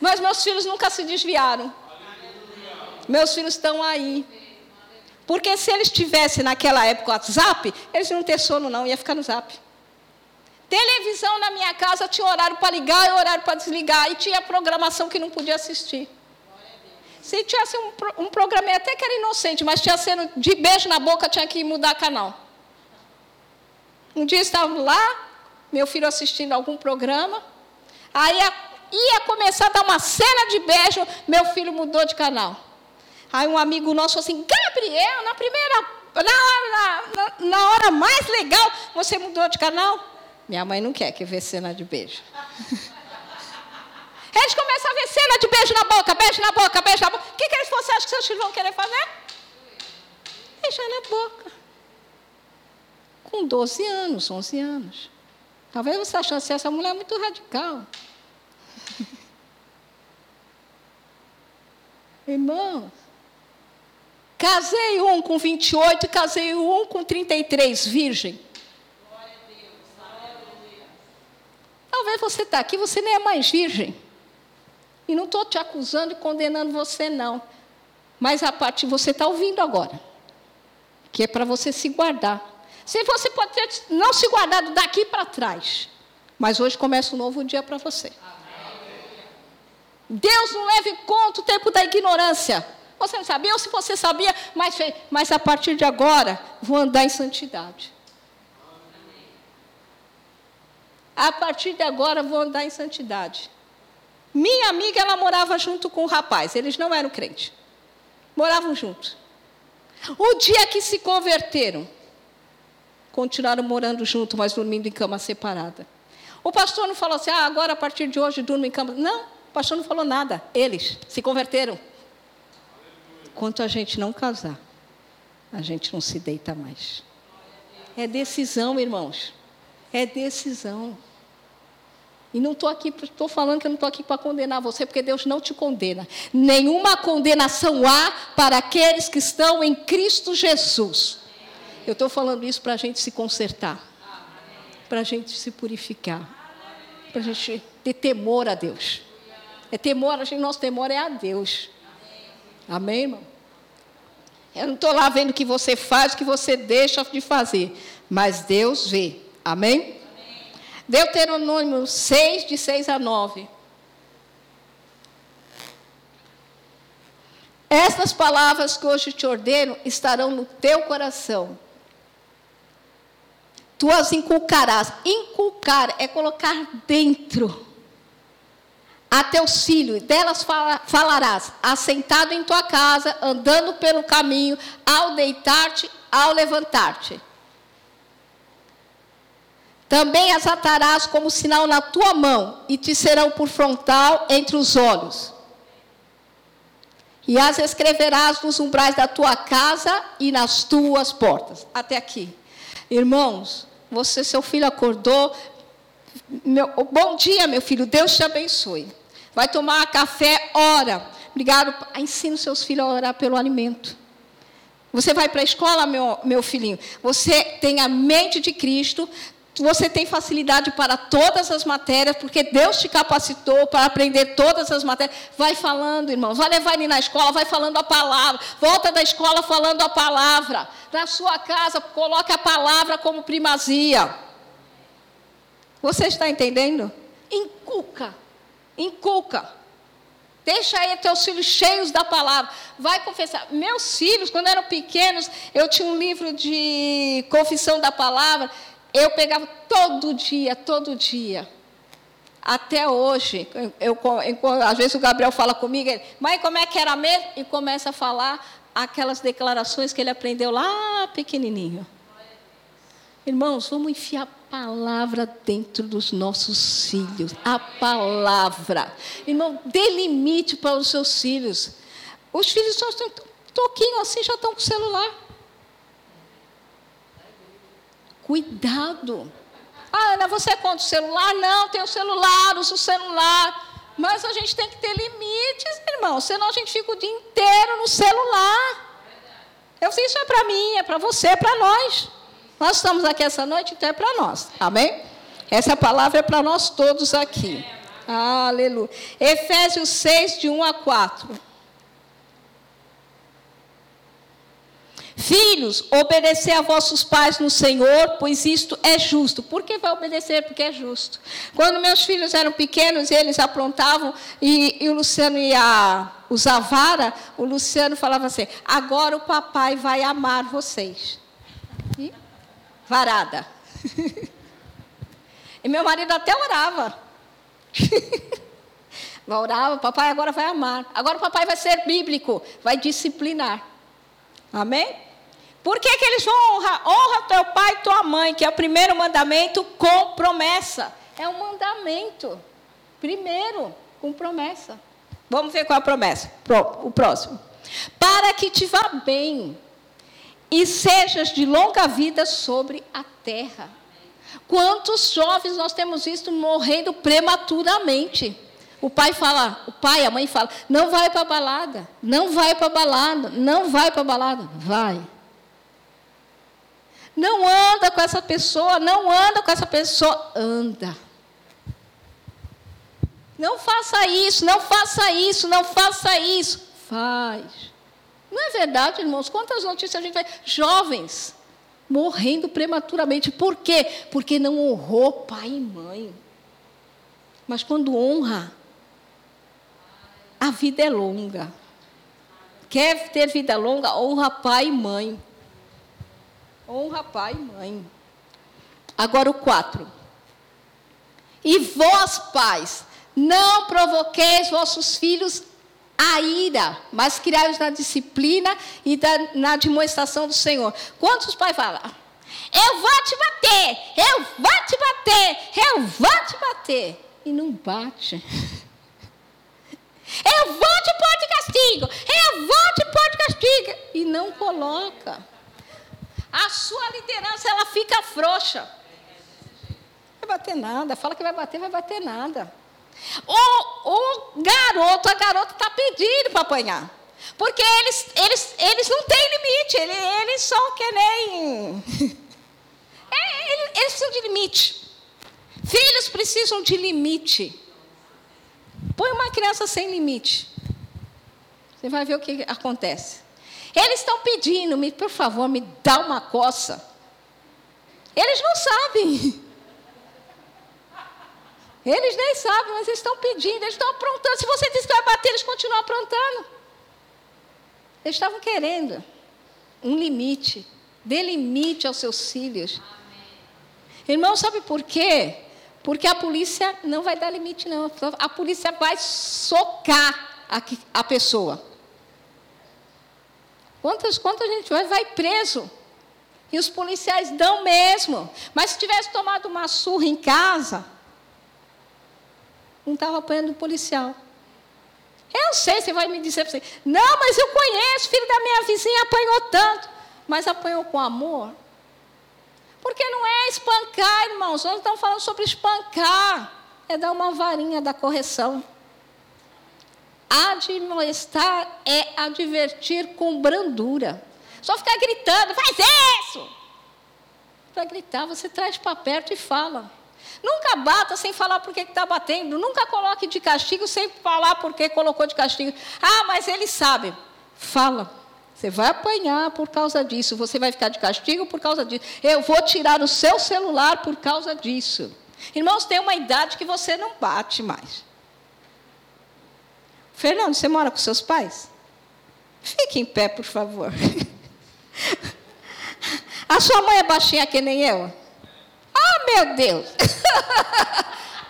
A: Mas meus filhos nunca se desviaram. Meus filhos estão aí. Porque se eles tivessem naquela época o WhatsApp, eles não ter sono, não, ia ficar no zap. Televisão na minha casa tinha horário para ligar e horário para desligar. E tinha programação que não podia assistir. Se tivesse um, um programa até que era inocente, mas tinha sendo de beijo na boca, tinha que mudar canal. Um dia estávamos lá, meu filho assistindo algum programa. Aí ia começar a dar uma cena de beijo, meu filho mudou de canal. Aí um amigo nosso falou assim: Gabriel, na primeira, na hora, na, na hora mais legal, você mudou de canal? Minha mãe não quer que vê cena de beijo. <laughs> Eles começam a ver cena de beijo na boca, beijo na boca, beijo na boca. O que, que eles você acha que seus filhos vão querer fazer? Beijar na boca. Com 12 anos, 11 anos. Talvez você achasse essa mulher muito radical. <laughs> Irmãos, casei um com 28 e casei um com 33, virgem. talvez você está aqui, você nem é mais virgem. E não estou te acusando e condenando você, não. Mas a parte você está ouvindo agora. Que é para você se guardar. Se você pode ter não se guardado daqui para trás. Mas hoje começa um novo dia para você. Deus não leva em conta o tempo da ignorância. Você não sabia, ou se você sabia, mas, mas a partir de agora, vou andar em santidade. A partir de agora, vou andar em santidade. Minha amiga, ela morava junto com o rapaz, eles não eram crentes. Moravam juntos. O dia que se converteram, continuaram morando juntos, mas dormindo em cama separada. O pastor não falou assim, ah, agora a partir de hoje durmo em cama. Não, o pastor não falou nada. Eles se converteram. Enquanto a gente não casar, a gente não se deita mais. É decisão, irmãos. É decisão. E não estou aqui, estou falando que eu não estou aqui para condenar você, porque Deus não te condena. Nenhuma condenação há para aqueles que estão em Cristo Jesus. Eu estou falando isso para a gente se consertar, para a gente se purificar, para a gente ter temor a Deus. É temor, a gente, nosso temor é a Deus. Amém, irmão? Eu não estou lá vendo o que você faz, o que você deixa de fazer. Mas Deus vê. Amém? Deuteronômio 6, de 6 a 9. Estas palavras que hoje te ordeno estarão no teu coração. Tu as inculcarás. Inculcar é colocar dentro a teus filhos, delas falarás, assentado em tua casa, andando pelo caminho, ao deitar-te, ao levantar-te. Também as atarás como sinal na tua mão, e te serão por frontal entre os olhos. E as escreverás nos umbrais da tua casa e nas tuas portas. Até aqui. Irmãos, você, seu filho acordou. Meu, bom dia, meu filho. Deus te abençoe. Vai tomar café, ora. Obrigado. Ensina os seus filhos a orar pelo alimento. Você vai para a escola, meu, meu filhinho. Você tem a mente de Cristo. Você tem facilidade para todas as matérias, porque Deus te capacitou para aprender todas as matérias. Vai falando, irmão. Vai levar ele na escola, vai falando a palavra. Volta da escola falando a palavra. Na sua casa, coloque a palavra como primazia. Você está entendendo? Inculca Inculca. Deixa aí teus filhos cheios da palavra. Vai confessar. Meus filhos, quando eram pequenos, eu tinha um livro de confissão da palavra. Eu pegava todo dia, todo dia. Até hoje, eu, eu, às vezes o Gabriel fala comigo, ele, mãe, como é que era mesmo? E começa a falar aquelas declarações que ele aprendeu lá pequenininho. Irmãos, vamos enfiar palavra dentro dos nossos filhos. A palavra. Irmão, dê limite para os seus filhos. Os filhos só estão toquinho assim, já estão com o celular. Cuidado. Ah, Ana, você é contra o celular? Não, tem o celular, uso o celular. Mas a gente tem que ter limites, irmão. Senão a gente fica o dia inteiro no celular. Eu sei, isso é para mim, é para você, é para nós. Nós estamos aqui essa noite, então é para nós. Amém? Essa palavra é para nós todos aqui. Aleluia. Efésios 6, de 1 a 4. Filhos, obedecer a vossos pais no Senhor, pois isto é justo. Por que vai obedecer? Porque é justo. Quando meus filhos eram pequenos, eles aprontavam e, e o Luciano ia usar vara, o Luciano falava assim: agora o papai vai amar vocês varada. <laughs> e meu marido até orava. <laughs> orava, papai agora vai amar. Agora o papai vai ser bíblico, vai disciplinar. Amém? Por que, que eles vão honrar? Honra teu pai e tua mãe, que é o primeiro mandamento com promessa. É um mandamento. Primeiro, com promessa. Vamos ver qual é a promessa. O próximo. Para que te vá bem e sejas de longa vida sobre a terra. Quantos jovens nós temos visto morrendo prematuramente? O pai fala, o pai, a mãe fala, não vai para a balada, não vai para a balada, não vai para a balada, vai. Não anda com essa pessoa, não anda com essa pessoa, anda. Não faça isso, não faça isso, não faça isso. Faz. Não é verdade, irmãos? Quantas notícias a gente vê? Jovens morrendo prematuramente. Por quê? Porque não honrou pai e mãe. Mas quando honra, a vida é longa. Quer ter vida longa? Honra pai e mãe. Honra pai e mãe. Agora o 4. E vós, pais, não provoqueis vossos filhos a ira, mas criai-os na disciplina e da, na demonstração do Senhor. Quantos pais falam? Eu vou te bater, eu vou te bater, eu vou te bater. E não bate. <laughs> Eu vou te pôr de castigo, eu vou te pôr de castigo. E não coloca. A sua liderança, ela fica frouxa. Não vai bater nada. Fala que vai bater, vai bater nada. O, o garoto, a garota está pedindo para apanhar. Porque eles, eles, eles não têm limite, eles, eles são que nem. <laughs> É, eles, eles precisam de limite. Filhos precisam de limite. Põe uma criança sem limite. Você vai ver o que acontece. Eles estão pedindo, me, por favor, me dá uma coça. Eles não sabem. Eles nem sabem, mas eles estão pedindo, eles estão aprontando. Se você diz que vai bater, eles continuam aprontando. Eles estavam querendo um limite. Dê limite aos seus filhos. Irmão, sabe por quê? Porque a polícia não vai dar limite, não. A polícia vai socar a, a pessoa. Quantas, quantas gente vai, vai preso? E os policiais dão mesmo. Mas se tivesse tomado uma surra em casa, não estava apanhando um policial. Eu sei, você vai me dizer assim, não, mas eu conheço, filho da minha vizinha apanhou tanto. Mas apanhou com amor? Porque não é espancar, irmãos, nós estamos falando sobre espancar, é dar uma varinha da correção. Admoestar é advertir com brandura. Só ficar gritando, faz isso! Para gritar, você traz para perto e fala. Nunca bata sem falar por que está batendo. Nunca coloque de castigo sem falar por que colocou de castigo. Ah, mas ele sabe. Fala. Você vai apanhar por causa disso. Você vai ficar de castigo por causa disso. Eu vou tirar o seu celular por causa disso. Irmãos, tem uma idade que você não bate mais. Fernando, você mora com seus pais? Fique em pé, por favor. <laughs> A sua mãe é baixinha que nem eu? Meu Deus! <laughs>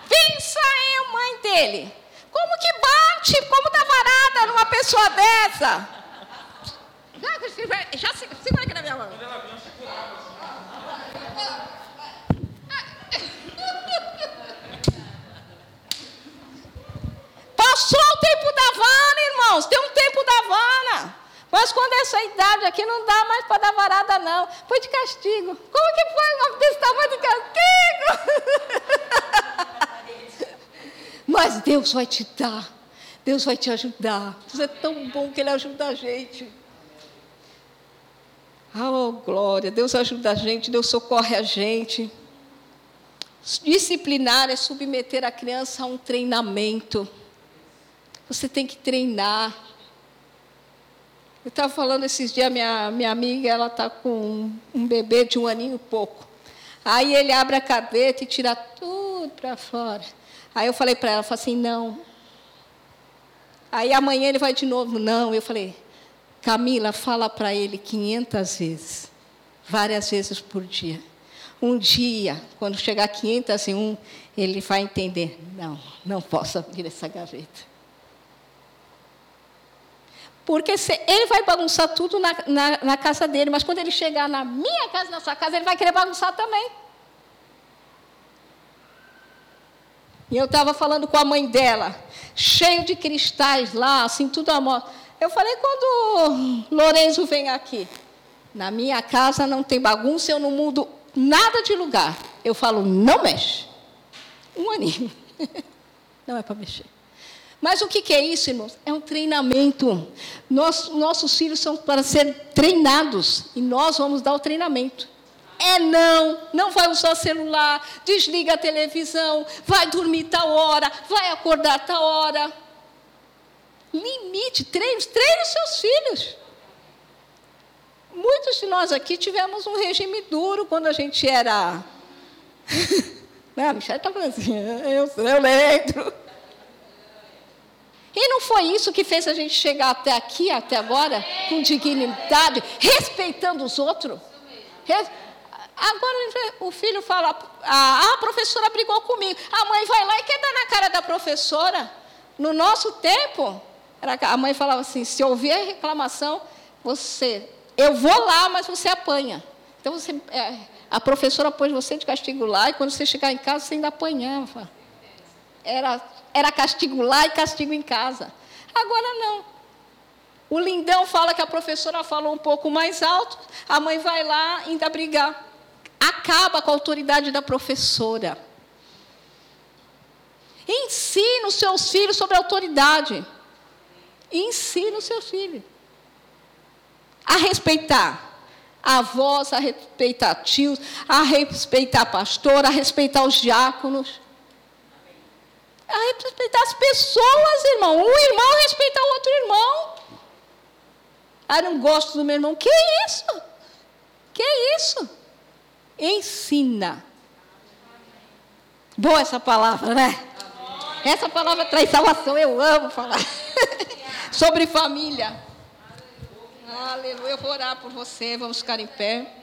A: Pensa aí, mãe dele. Como que bate? Como dá varada numa pessoa dessa? Já, já segura aqui na minha mão. Passou o tempo da vana, irmãos. Tem um tempo da vana. Mas quando essa idade aqui não dá mais para dar varada, não. Foi de castigo. Como que foi uma desse tamanho de castigo? <laughs> Mas Deus vai te dar. Deus vai te ajudar. Deus é tão bom que Ele ajuda a gente. Oh, glória. Deus ajuda a gente, Deus socorre a gente. Disciplinar é submeter a criança a um treinamento. Você tem que treinar. Eu estava falando esses dias, minha, minha amiga, ela está com um bebê de um aninho e pouco. Aí ele abre a cadeta e tira tudo para fora. Aí eu falei para ela, falei assim, não. Aí amanhã ele vai de novo, não. Eu falei, Camila, fala para ele 500 vezes, várias vezes por dia. Um dia, quando chegar 501, ele vai entender, não, não posso abrir essa gaveta. Porque ele vai bagunçar tudo na, na, na, casa dele, mas quando ele chegar na minha casa, na sua casa, ele vai querer bagunçar também. E eu estava falando com a mãe dela, cheio de cristais lá, assim, tudo amor. Eu falei, quando o Lourenço vem aqui, na minha casa não tem bagunça, eu não mudo nada de lugar. Eu falo, não mexe. Um aninho. <laughs> Não é para mexer. Mas o que, é isso, irmãos? É um treinamento. Nós, nossos filhos são para ser treinados e nós vamos dar o treinamento. é não. Não vai usar celular, desliga a televisão, vai dormir tal hora, vai acordar tal hora. Limite, treine, treine os seus filhos. Muitos de nós aqui tivemos um regime duro quando a gente era. <laughs> Não, a Michelle está falando assim, eu, eu lembro. E não foi isso que fez a gente chegar até aqui, até agora, com dignidade, respeitando os outros? Agora o filho fala, ah, a professora brigou comigo. A mãe vai lá e quer dar na cara da professora. No nosso tempo, a mãe falava assim: se ouvir a reclamação, você, eu vou lá, mas você apanha. Então você, é, a professora pôs você de castigo lá e quando você chegar em casa você ainda apanhava. Era era castigo lá e castigo em casa. Agora não. O lindão fala que a professora falou um pouco mais alto, a mãe vai lá ainda brigar. Acaba com a autoridade da professora. Ensina os seus filhos sobre a autoridade. Ensina os seus filhos a respeitar avós, a respeitar tios, a respeitar pastor, a respeitar os diáconos a respeitar as pessoas, irmão. Um irmão respeita o outro irmão. Ah, não gosto do meu irmão. Que isso? Que isso? Ensina. Boa essa palavra, né? Essa palavra traz salvação, eu amo falar. <laughs> Sobre família. Aleluia. Eu vou orar por você, vamos ficar em pé.